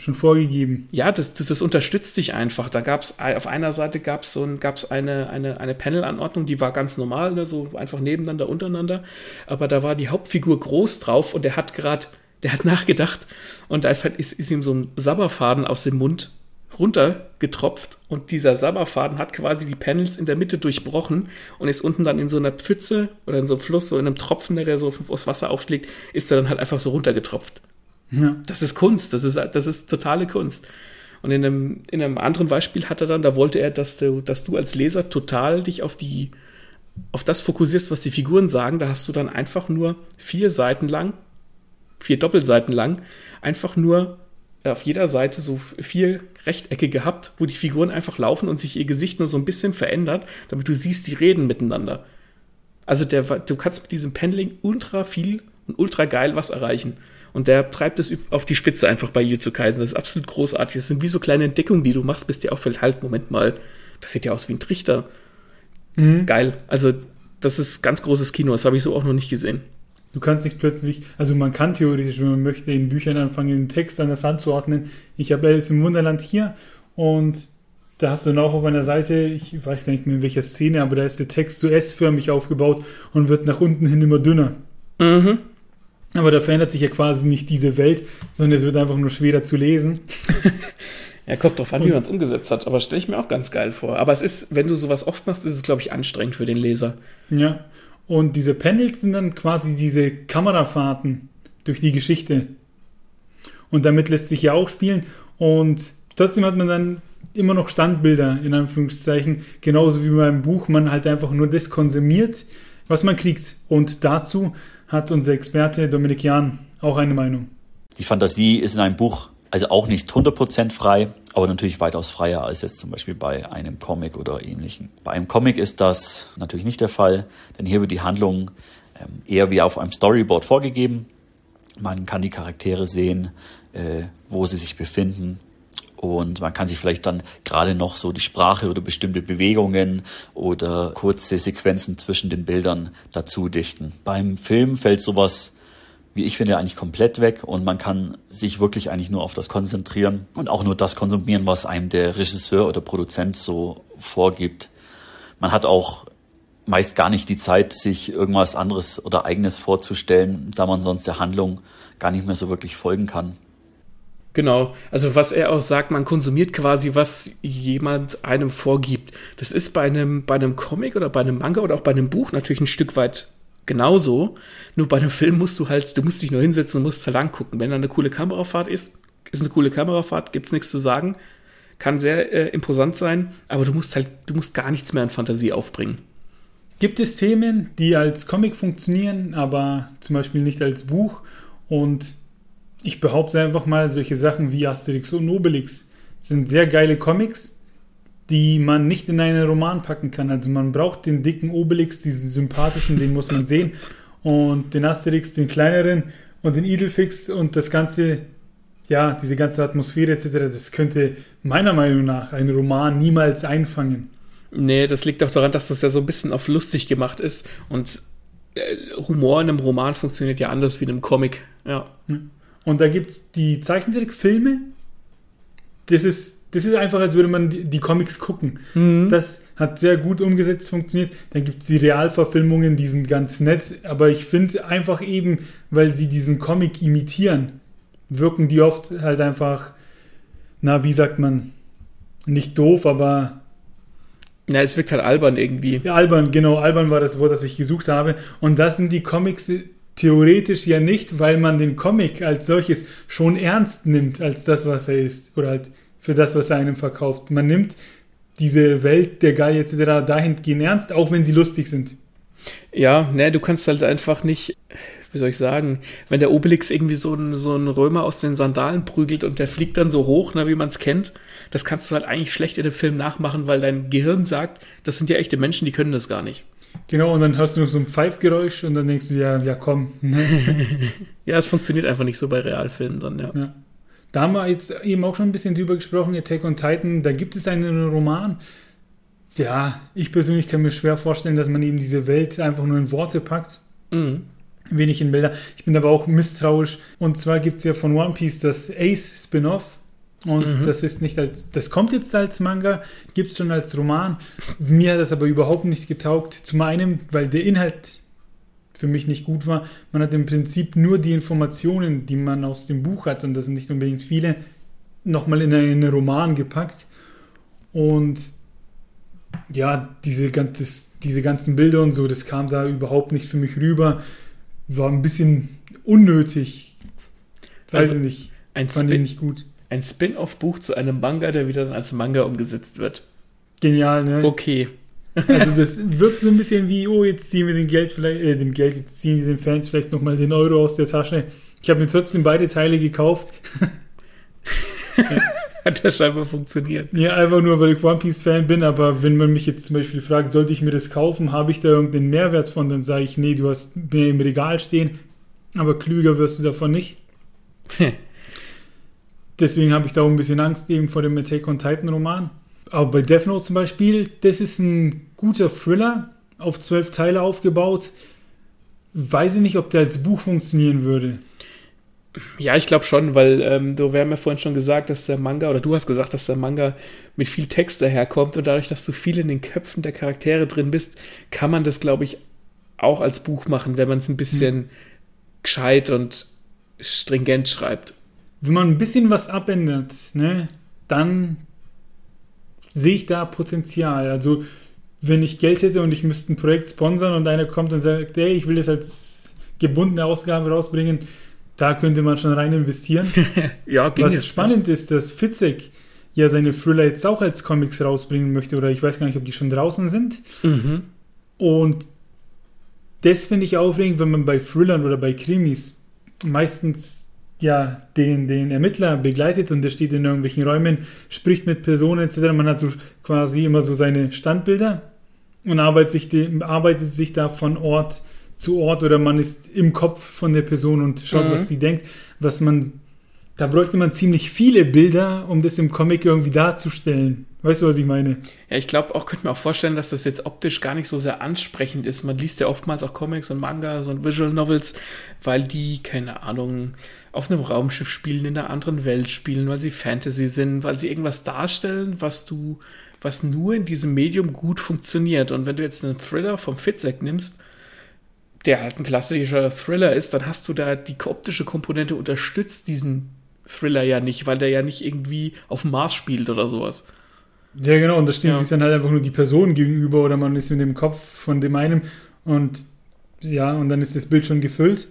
schon vorgegeben. Ja, das, das, das unterstützt sich einfach. Da gab es auf einer Seite gab es so ein, gab's eine, eine, eine Panel-Anordnung, die war ganz normal, ne, so einfach nebeneinander, untereinander. Aber da war die Hauptfigur groß drauf und der hat gerade, der hat nachgedacht und da ist halt ist, ist ihm so ein Sabberfaden aus dem Mund runtergetropft und dieser Sabberfaden hat quasi die Panels in der Mitte durchbrochen und ist unten dann in so einer Pfütze oder in so einem Fluss, so in einem Tropfen, der so aufs Wasser aufschlägt, ist er dann halt einfach so runtergetropft. Ja. Das ist Kunst, das ist, das ist totale Kunst. Und in einem, in einem anderen Beispiel hat er dann, da wollte er, dass du, dass du als Leser total dich auf die, auf das fokussierst, was die Figuren sagen. Da hast du dann einfach nur vier Seiten lang, vier Doppelseiten lang, einfach nur auf jeder Seite so vier Rechtecke gehabt, wo die Figuren einfach laufen und sich ihr Gesicht nur so ein bisschen verändert, damit du siehst, die reden miteinander. Also der, du kannst mit diesem Pendling ultra viel und ultra geil was erreichen. Und der treibt es auf die Spitze einfach bei Jujutsu Kaisen. Das ist absolut großartig. Das sind wie so kleine Entdeckungen, die du machst, bis dir auffällt, halt, Moment mal, das sieht ja aus wie ein Trichter. Mhm. Geil. Also, das ist ganz großes Kino. Das habe ich so auch noch nicht gesehen. Du kannst nicht plötzlich, also man kann theoretisch, wenn man möchte, in Büchern anfangen, den Text an das anzuordnen. Ich habe Alice im Wunderland hier und da hast du dann auch auf einer Seite, ich weiß gar nicht mehr in welcher Szene, aber da ist der Text so S-förmig aufgebaut und wird nach unten hin immer dünner. Mhm. Aber da verändert sich ja quasi nicht diese Welt, sondern es wird einfach nur schwerer zu lesen. ja, kommt drauf an, wie man es umgesetzt hat. Aber stelle ich mir auch ganz geil vor. Aber es ist, wenn du sowas oft machst, ist es, glaube ich, anstrengend für den Leser. Ja. Und diese Panels sind dann quasi diese Kamerafahrten durch die Geschichte. Und damit lässt sich ja auch spielen. Und trotzdem hat man dann immer noch Standbilder, in Anführungszeichen. Genauso wie beim Buch man halt einfach nur das konsumiert, was man kriegt. Und dazu hat unser Experte Dominik Jahn auch eine Meinung. Die Fantasie ist in einem Buch also auch nicht 100% frei, aber natürlich weitaus freier als jetzt zum Beispiel bei einem Comic oder ähnlichen. Bei einem Comic ist das natürlich nicht der Fall, denn hier wird die Handlung ähm, eher wie auf einem Storyboard vorgegeben. Man kann die Charaktere sehen, äh, wo sie sich befinden und man kann sich vielleicht dann gerade noch so die Sprache oder bestimmte Bewegungen oder kurze Sequenzen zwischen den Bildern dazu dichten. Beim Film fällt sowas, wie ich finde, eigentlich komplett weg und man kann sich wirklich eigentlich nur auf das konzentrieren und auch nur das konsumieren, was einem der Regisseur oder Produzent so vorgibt. Man hat auch meist gar nicht die Zeit, sich irgendwas anderes oder eigenes vorzustellen, da man sonst der Handlung gar nicht mehr so wirklich folgen kann. Genau, also was er auch sagt, man konsumiert quasi, was jemand einem vorgibt. Das ist bei einem, bei einem Comic oder bei einem Manga oder auch bei einem Buch natürlich ein Stück weit genauso. Nur bei einem Film musst du halt, du musst dich nur hinsetzen und musst halt lang gucken. Wenn da eine coole Kamerafahrt ist, ist eine coole Kamerafahrt, gibt's nichts zu sagen. Kann sehr äh, imposant sein, aber du musst halt, du musst gar nichts mehr an Fantasie aufbringen. Gibt es Themen, die als Comic funktionieren, aber zum Beispiel nicht als Buch und ich behaupte einfach mal, solche Sachen wie Asterix und Obelix sind sehr geile Comics, die man nicht in einen Roman packen kann. Also man braucht den dicken Obelix, diesen sympathischen, den muss man sehen. Und den Asterix, den kleineren und den Idelfix und das ganze, ja, diese ganze Atmosphäre etc., das könnte meiner Meinung nach ein Roman niemals einfangen. Nee, das liegt auch daran, dass das ja so ein bisschen auf lustig gemacht ist und äh, Humor in einem Roman funktioniert ja anders wie in einem Comic, ja. Und da gibt es die Zeichentrickfilme. Das ist das ist einfach, als würde man die, die Comics gucken. Mhm. Das hat sehr gut umgesetzt, funktioniert. Dann gibt es die Realverfilmungen, die sind ganz nett, aber ich finde einfach eben, weil sie diesen Comic imitieren, wirken die oft halt einfach, na, wie sagt man, nicht doof, aber. Ja, es wirkt halt albern irgendwie. Ja, albern, genau, albern war das Wort, das ich gesucht habe. Und das sind die Comics theoretisch ja nicht, weil man den Comic als solches schon ernst nimmt, als das, was er ist. Oder halt für das, was er einem verkauft. Man nimmt diese Welt der Geil etc. dahingehend ernst, auch wenn sie lustig sind. Ja, ne, du kannst halt einfach nicht, wie soll ich sagen, wenn der Obelix irgendwie so einen so Römer aus den Sandalen prügelt und der fliegt dann so hoch, ne, wie man es kennt, das kannst du halt eigentlich schlecht in dem Film nachmachen, weil dein Gehirn sagt, das sind ja echte Menschen, die können das gar nicht. Genau, und dann hast du noch so ein Pfeifgeräusch und dann denkst du, ja, ja, komm. ja, es funktioniert einfach nicht so bei Realfilmen dann, ja. ja. Da haben wir jetzt eben auch schon ein bisschen drüber gesprochen, Attack on Titan. Da gibt es einen Roman. Ja, ich persönlich kann mir schwer vorstellen, dass man eben diese Welt einfach nur in Worte packt. Mhm. Wenig in Bilder. Ich bin aber auch misstrauisch. Und zwar gibt es ja von One Piece das Ace Spin-off. Und mhm. das ist nicht als, das kommt jetzt als Manga, gibt es schon als Roman. Mir hat das aber überhaupt nicht getaugt. Zum einen, weil der Inhalt für mich nicht gut war. Man hat im Prinzip nur die Informationen, die man aus dem Buch hat, und das sind nicht unbedingt viele, nochmal in einen Roman gepackt. Und ja, diese, das, diese ganzen Bilder und so, das kam da überhaupt nicht für mich rüber. War ein bisschen unnötig. Weiß also ich nicht. Ein Fand ich nicht gut. Ein Spin-off-Buch zu einem Manga, der wieder dann als Manga umgesetzt wird. Genial, ne? Okay. Also das wirkt so ein bisschen wie, oh, jetzt ziehen wir den Geld vielleicht, äh, dem Geld, jetzt ziehen wir den Fans vielleicht nochmal den Euro aus der Tasche. Ich habe mir trotzdem beide Teile gekauft. Hat ja scheinbar funktioniert. Ja, einfach nur, weil ich One Piece Fan bin, aber wenn man mich jetzt zum Beispiel fragt, sollte ich mir das kaufen, habe ich da irgendeinen Mehrwert von, dann sage ich, nee, du hast mehr im Regal stehen, aber klüger wirst du davon nicht. Deswegen habe ich da auch ein bisschen Angst eben vor dem Attack on Titan Roman. Aber bei Death Note zum Beispiel, das ist ein guter Thriller, auf zwölf Teile aufgebaut. Weiß ich nicht, ob der als Buch funktionieren würde. Ja, ich glaube schon, weil ähm, du, wir haben ja vorhin schon gesagt, dass der Manga, oder du hast gesagt, dass der Manga mit viel Text daherkommt und dadurch, dass du viel in den Köpfen der Charaktere drin bist, kann man das, glaube ich, auch als Buch machen, wenn man es ein bisschen hm. gescheit und stringent schreibt. Wenn man ein bisschen was abändert, ne, dann sehe ich da Potenzial. Also, wenn ich Geld hätte und ich müsste ein Projekt sponsern und einer kommt und sagt, hey, ich will das als gebundene Ausgabe rausbringen, da könnte man schon rein investieren. ja, Was es, spannend ja. ist, dass Fitzek ja seine Thriller jetzt auch als Comics rausbringen möchte, oder ich weiß gar nicht, ob die schon draußen sind. Mhm. Und das finde ich aufregend, wenn man bei Thrillern oder bei Krimis meistens ja den, den Ermittler begleitet und der steht in irgendwelchen Räumen, spricht mit Personen etc. Man hat so quasi immer so seine Standbilder und arbeitet sich, die, arbeitet sich da von Ort zu Ort oder man ist im Kopf von der Person und schaut, mhm. was sie denkt, was man da bräuchte man ziemlich viele Bilder, um das im Comic irgendwie darzustellen. Weißt du, was ich meine? Ja, ich glaube auch, könnte mir auch vorstellen, dass das jetzt optisch gar nicht so sehr ansprechend ist. Man liest ja oftmals auch Comics und Mangas und Visual Novels, weil die, keine Ahnung, auf einem Raumschiff spielen, in einer anderen Welt spielen, weil sie Fantasy sind, weil sie irgendwas darstellen, was du, was nur in diesem Medium gut funktioniert. Und wenn du jetzt einen Thriller vom Fitzek nimmst, der halt ein klassischer Thriller ist, dann hast du da die optische Komponente unterstützt diesen Thriller ja nicht, weil der ja nicht irgendwie auf dem Mars spielt oder sowas. Ja, genau, und da stehen ja. sich dann halt einfach nur die Personen gegenüber oder man ist in dem Kopf von dem einen und ja, und dann ist das Bild schon gefüllt.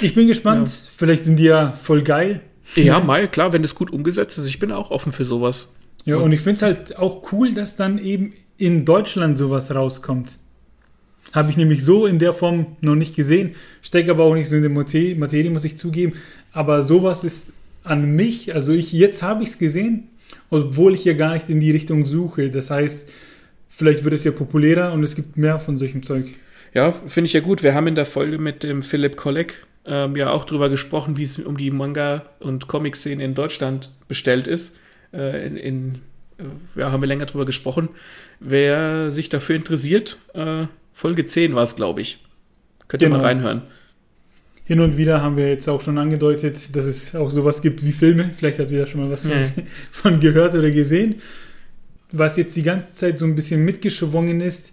Ich bin gespannt, ja. vielleicht sind die ja voll geil. Ja, mal, klar, wenn das gut umgesetzt ist, ich bin auch offen für sowas. Ja, und, und ich finde es halt auch cool, dass dann eben in Deutschland sowas rauskommt. Habe ich nämlich so in der Form noch nicht gesehen. Stecke aber auch nicht so in der Materie, muss ich zugeben. Aber sowas ist an mich, also ich, jetzt habe ich es gesehen, obwohl ich ja gar nicht in die Richtung suche. Das heißt, vielleicht wird es ja populärer und es gibt mehr von solchem Zeug. Ja, finde ich ja gut. Wir haben in der Folge mit dem Philipp Kolleg ähm, ja auch drüber gesprochen, wie es um die Manga- und Comic-Szene in Deutschland bestellt ist. Äh, in, in äh, ja, haben wir länger drüber gesprochen. Wer sich dafür interessiert, äh, Folge 10 war es, glaube ich. Könnt ihr genau. mal reinhören. Hin und wieder haben wir jetzt auch schon angedeutet, dass es auch sowas gibt wie Filme. Vielleicht habt ihr da schon mal was von, von gehört oder gesehen. Was jetzt die ganze Zeit so ein bisschen mitgeschwungen ist,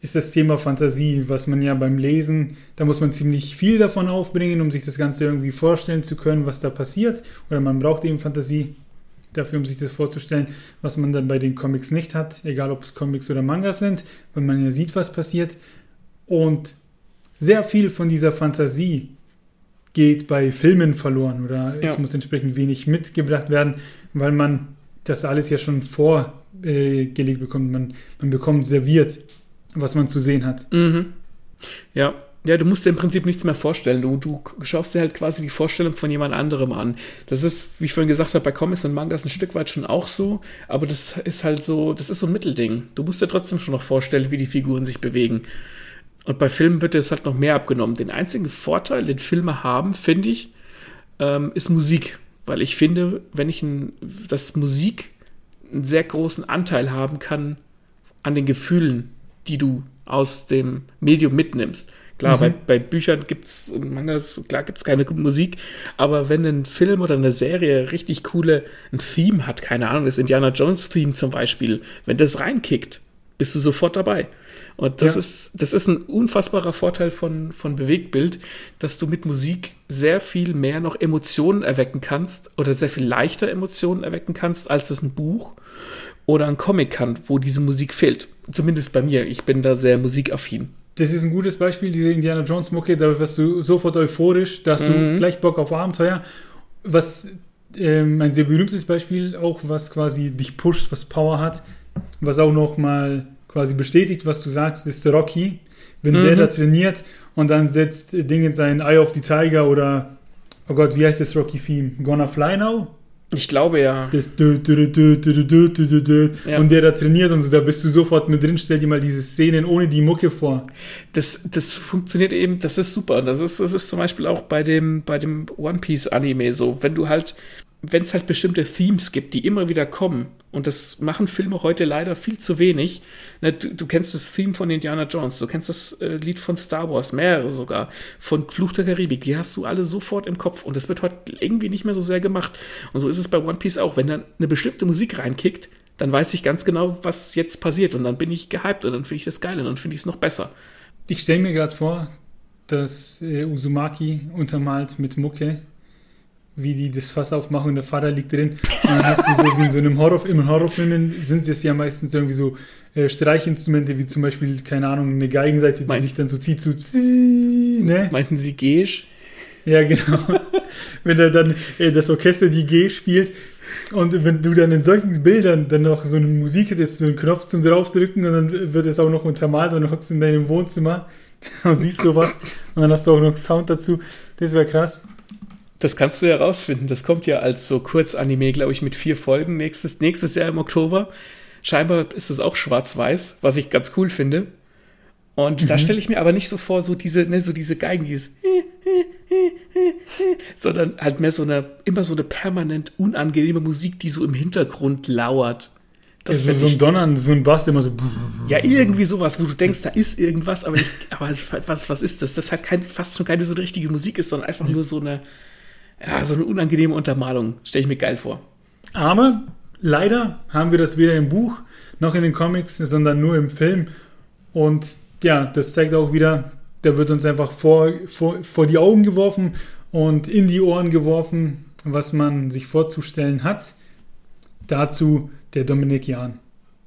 ist das Thema Fantasie, was man ja beim Lesen, da muss man ziemlich viel davon aufbringen, um sich das Ganze irgendwie vorstellen zu können, was da passiert. Oder man braucht eben Fantasie dafür, um sich das vorzustellen, was man dann bei den Comics nicht hat, egal ob es Comics oder Mangas sind, weil man ja sieht, was passiert. Und sehr viel von dieser Fantasie geht bei Filmen verloren oder Ja. es muss entsprechend wenig mitgebracht werden, weil man das alles ja schon vorgelegt bekommt. Man, man bekommt serviert, was man zu sehen hat. Mhm. Ja. Ja, du musst dir im Prinzip nichts mehr vorstellen. Du, du schaust dir halt quasi die Vorstellung von jemand anderem an. Das ist, wie ich vorhin gesagt habe, bei Comics und Mangas ein Stück weit schon auch so, aber das ist halt so, das ist so ein Mittelding. Du musst dir trotzdem schon noch vorstellen, wie die Figuren sich bewegen. Und bei Filmen wird es halt noch mehr abgenommen. Den einzigen Vorteil, den Filme haben, finde ich, ähm, ist Musik. Weil ich finde, wenn ich ein, dass Musik einen sehr großen Anteil haben kann an den Gefühlen, die du aus dem Medium mitnimmst. Klar, Mhm. bei, bei Büchern gibt's und Mangas, klar gibt's keine Musik, aber wenn ein Film oder eine Serie richtig coole ein Theme hat, keine Ahnung, das Indiana Jones Theme zum Beispiel, wenn das reinkickt, bist du sofort dabei. Und das Ja. ist, das ist ein unfassbarer Vorteil von, von Bewegtbild, dass du mit Musik sehr viel mehr noch Emotionen erwecken kannst oder sehr viel leichter Emotionen erwecken kannst, als es ein Buch oder ein Comic kann, wo diese Musik fehlt. Zumindest bei mir. Ich bin da sehr musikaffin. Das ist ein gutes Beispiel, diese Indiana Jones Mucke, da wirst du sofort euphorisch, da hast du Mhm. gleich Bock auf Abenteuer. Was ähm, ein sehr berühmtes Beispiel auch, was quasi dich pusht, was Power hat, was auch noch mal quasi bestätigt, was du sagst, ist Rocky. Wenn der Mhm. da trainiert und dann setzt Ding in sein Eye of the Tiger oder oh Gott, wie heißt das Rocky-Theme? Gonna Fly Now? Ich glaube ja. Das dö, dö, dö. Ja. und der da trainiert und so, da bist du sofort mit drin. Stell dir mal diese Szenen ohne die Mucke vor. Das, das funktioniert eben, das ist super. Das ist, das ist zum Beispiel auch bei dem, bei dem One Piece Anime so. Wenn du halt, wenn es halt bestimmte Themes gibt, die immer wieder kommen, und das machen Filme heute leider viel zu wenig. Ne, du, du kennst das Theme von Indiana Jones, du kennst das äh, Lied von Star Wars, mehrere sogar, von Fluch der Karibik, die hast du alle sofort im Kopf und das wird heute irgendwie nicht mehr so sehr gemacht. Und so ist es bei One Piece auch. Wenn dann eine bestimmte Musik reinkickt, dann weiß ich ganz genau, was jetzt passiert und dann bin ich gehypt und dann finde ich das geil und dann finde ich es noch besser. Ich stelle mir gerade vor, dass äh, Uzumaki untermalt mit Mucke, wie die das Fass aufmachen und der Vater liegt drin. Und dann hast du so wie in so einem Horror, im Horrorfilmen sind es ja meistens irgendwie so äh, Streichinstrumente, wie zum Beispiel, keine Ahnung, eine Geigenseite, die Mein- sich dann so zieht, so psi, ne? Meinten Sie Geisch? Ja, genau. wenn er dann äh, das Orchester die G spielt und wenn du dann in solchen Bildern dann noch so eine Musik hättest, so einen Knopf zum draufdrücken und dann wird es auch noch untermalt und du hockst in deinem Wohnzimmer und siehst sowas und dann hast du auch noch Sound dazu. Das wäre krass. Das kannst du ja rausfinden. Das kommt ja als so Kurzanime, glaube ich, mit vier Folgen nächstes, nächstes Jahr im Oktober. Scheinbar ist es auch schwarz-weiß, was ich ganz cool finde. Und da stelle ich mir aber nicht so vor, so diese, ne, so diese Geigen, dieses, sondern halt mehr so eine, immer so eine permanent unangenehme Musik, die so im Hintergrund lauert. Das fänd so ich, ein Donnern, so ein Bass, der immer so. ja, irgendwie sowas, wo du denkst, da ist irgendwas, aber, ich, aber was, was ist das? Das hat kein, fast schon keine so eine richtige Musik ist, sondern einfach nur so eine, ja, so eine unangenehme Untermalung. Stelle ich mir geil vor. Aber leider haben wir das weder im Buch noch in den Comics, sondern nur im Film. Und ja, das zeigt auch wieder, da wird uns einfach vor, vor, vor die Augen geworfen und in die Ohren geworfen, was man sich vorzustellen hat. Dazu der Dominik Jahn.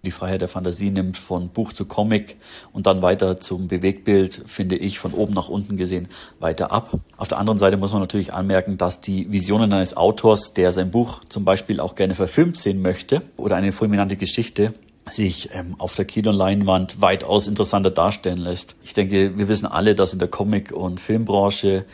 Die Freiheit der Fantasie nimmt von Buch zu Comic und dann weiter zum Bewegtbild, finde ich, von oben nach unten gesehen, weiter ab. Auf der anderen Seite muss man natürlich anmerken, dass die Visionen eines Autors, der sein Buch zum Beispiel auch gerne verfilmt sehen möchte oder eine fulminante Geschichte, sich ähm, auf der Kinoleinwand weitaus interessanter darstellen lässt. Ich denke, wir wissen alle, dass in der Comic- und Filmbranche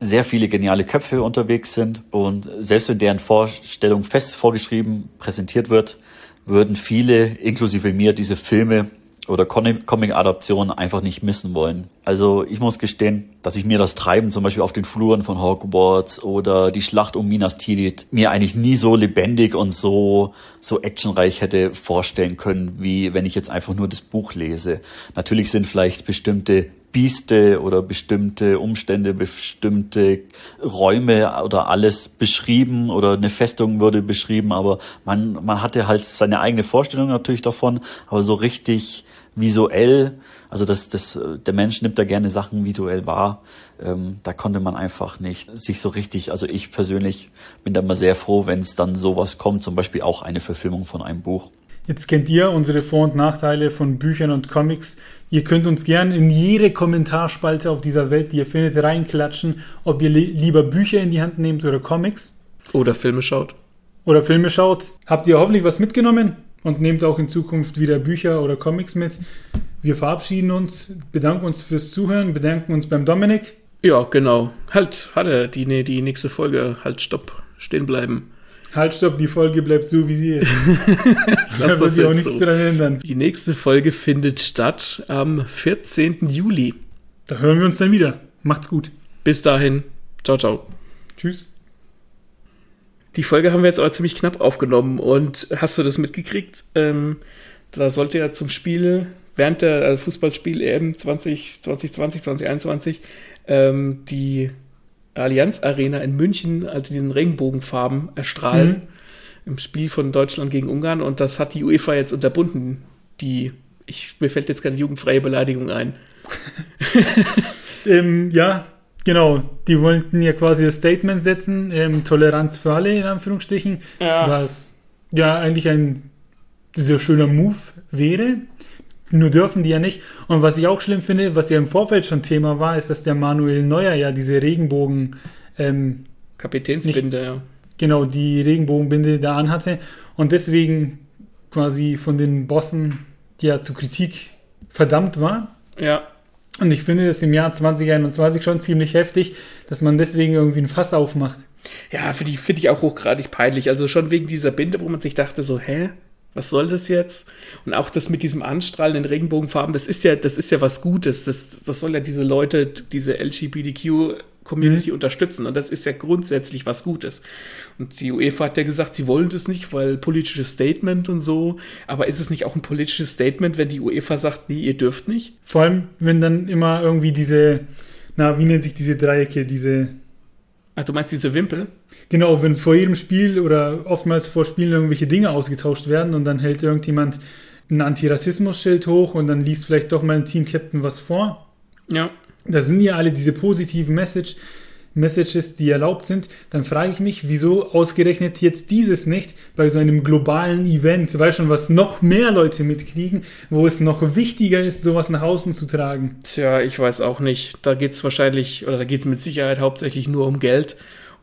sehr viele geniale Köpfe unterwegs sind und selbst wenn deren Vorstellung fest vorgeschrieben präsentiert wird, würden viele, inklusive mir, diese Filme oder Comic-Adaptionen einfach nicht missen wollen. Also ich muss gestehen, dass ich mir das Treiben zum Beispiel auf den Fluren von Hogwarts oder die Schlacht um Minas Tirith mir eigentlich nie so lebendig und so, so actionreich hätte vorstellen können, wie wenn ich jetzt einfach nur das Buch lese. Natürlich sind vielleicht bestimmte Bieste oder bestimmte Umstände, bestimmte Räume oder alles beschrieben oder eine Festung wurde beschrieben, aber man, man hatte halt seine eigene Vorstellung natürlich davon, aber so richtig visuell, also das, das, der Mensch nimmt da gerne Sachen visuell wahr, ähm, da konnte man einfach nicht sich so richtig, also ich persönlich bin da immer sehr froh, wenn es dann sowas kommt, zum Beispiel auch eine Verfilmung von einem Buch. Jetzt kennt ihr unsere Vor- und Nachteile von Büchern und Comics. Ihr könnt uns gern in jede Kommentarspalte auf dieser Welt, die ihr findet, reinklatschen, ob ihr li lieber Bücher in die Hand nehmt oder Comics. Oder Filme schaut. Oder Filme schaut. Habt ihr hoffentlich was mitgenommen und nehmt auch in Zukunft wieder Bücher oder Comics mit. Wir verabschieden uns, bedanken uns fürs Zuhören, bedanken uns beim Dominik. Ja, genau. Halt, hatte die, nee, die nächste Folge. Halt, stopp, stehen bleiben. Halt, stopp, die Folge bleibt so, wie sie ist. Da wird sich auch nichts so. dran ändern. Die nächste Folge findet statt am 14. Juli. Da hören wir uns dann wieder. Macht's gut. Bis dahin, ciao, ciao. Tschüss. Die Folge haben wir jetzt aber ziemlich knapp aufgenommen und hast du das mitgekriegt? Ähm, da sollte ja zum Spiel, während der Fußballspiel EM 20, 2020, 2021, ähm, die Allianz Arena in München, also diesen Regenbogenfarben erstrahlen Mhm. im Spiel von Deutschland gegen Ungarn und das hat die UEFA jetzt unterbunden. Die, ich, mir fällt jetzt keine jugendfreie Beleidigung ein. Ähm, ja, genau. Die wollten ja quasi das Statement setzen, ähm, Toleranz für alle in Anführungsstrichen, Ja. was ja eigentlich ein sehr schöner Move wäre. Nur dürfen die ja nicht. Und was ich auch schlimm finde, was ja im Vorfeld schon Thema war, ist, dass der Manuel Neuer ja diese Regenbogen, ähm, Kapitänsbinde, ja. genau, die Regenbogenbinde da anhatte und deswegen quasi von den Bossen ja zu Kritik verdammt war. Ja, Und ich finde das im Jahr 2021 schon ziemlich heftig, dass man deswegen irgendwie ein Fass aufmacht. Ja, finde ich, find ich auch hochgradig peinlich. Also schon wegen dieser Binde, wo man sich dachte, so, hä? Was soll das jetzt? Und auch das mit diesem Anstrahlen in Regenbogenfarben, das ist ja, das ist ja was Gutes. Das, das soll ja diese Leute, diese LGBTQ-Community unterstützen. Und das ist ja grundsätzlich was Gutes. Und die UEFA hat ja gesagt, sie wollen das nicht, weil politisches Statement und so. Aber ist es nicht auch ein politisches Statement, wenn die UEFA sagt, nee, ihr dürft nicht? Vor allem, wenn dann immer irgendwie diese, na, wie nennt sich diese Dreiecke, diese, Ach, du meinst diese Wimpel? Genau, wenn vor jedem Spiel oder oftmals vor Spielen irgendwelche Dinge ausgetauscht werden und dann hält irgendjemand ein Antirassismus-Schild hoch und dann liest vielleicht doch mal ein Team-Captain was vor. Ja. Da sind ja alle diese positiven Message, Messages, die erlaubt sind, dann frage ich mich, wieso ausgerechnet jetzt dieses nicht bei so einem globalen Event, weil schon was noch mehr Leute mitkriegen, wo es noch wichtiger ist, sowas nach außen zu tragen. Tja, ich weiß auch nicht. Da geht es wahrscheinlich, oder da geht es mit Sicherheit hauptsächlich nur um Geld.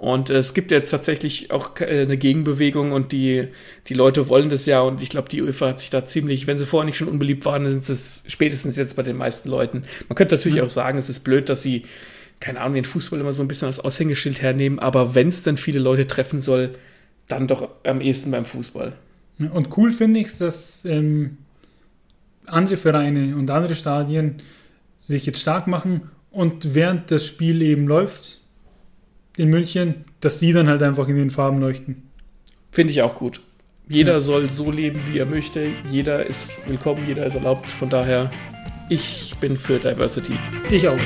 Und äh, es gibt jetzt tatsächlich auch äh, eine Gegenbewegung und die, die Leute wollen das ja. Und ich glaube, die UEFA hat sich da ziemlich, wenn sie vorher nicht schon unbeliebt waren, dann sind es spätestens jetzt bei den meisten Leuten. Man könnte natürlich auch sagen, es ist blöd, dass sie, keine Ahnung, den Fußball immer so ein bisschen als Aushängeschild hernehmen. Aber wenn es dann viele Leute treffen soll, dann doch am ehesten beim Fußball. Und cool finde ich es, dass ähm, andere Vereine und andere Stadien sich jetzt stark machen und während das Spiel eben läuft in München, dass die dann halt einfach in den Farben leuchten. Finde ich auch gut. Jeder soll so leben, wie er möchte. Jeder ist willkommen, jeder ist erlaubt. Von daher, ich bin für Diversity. Ich auch.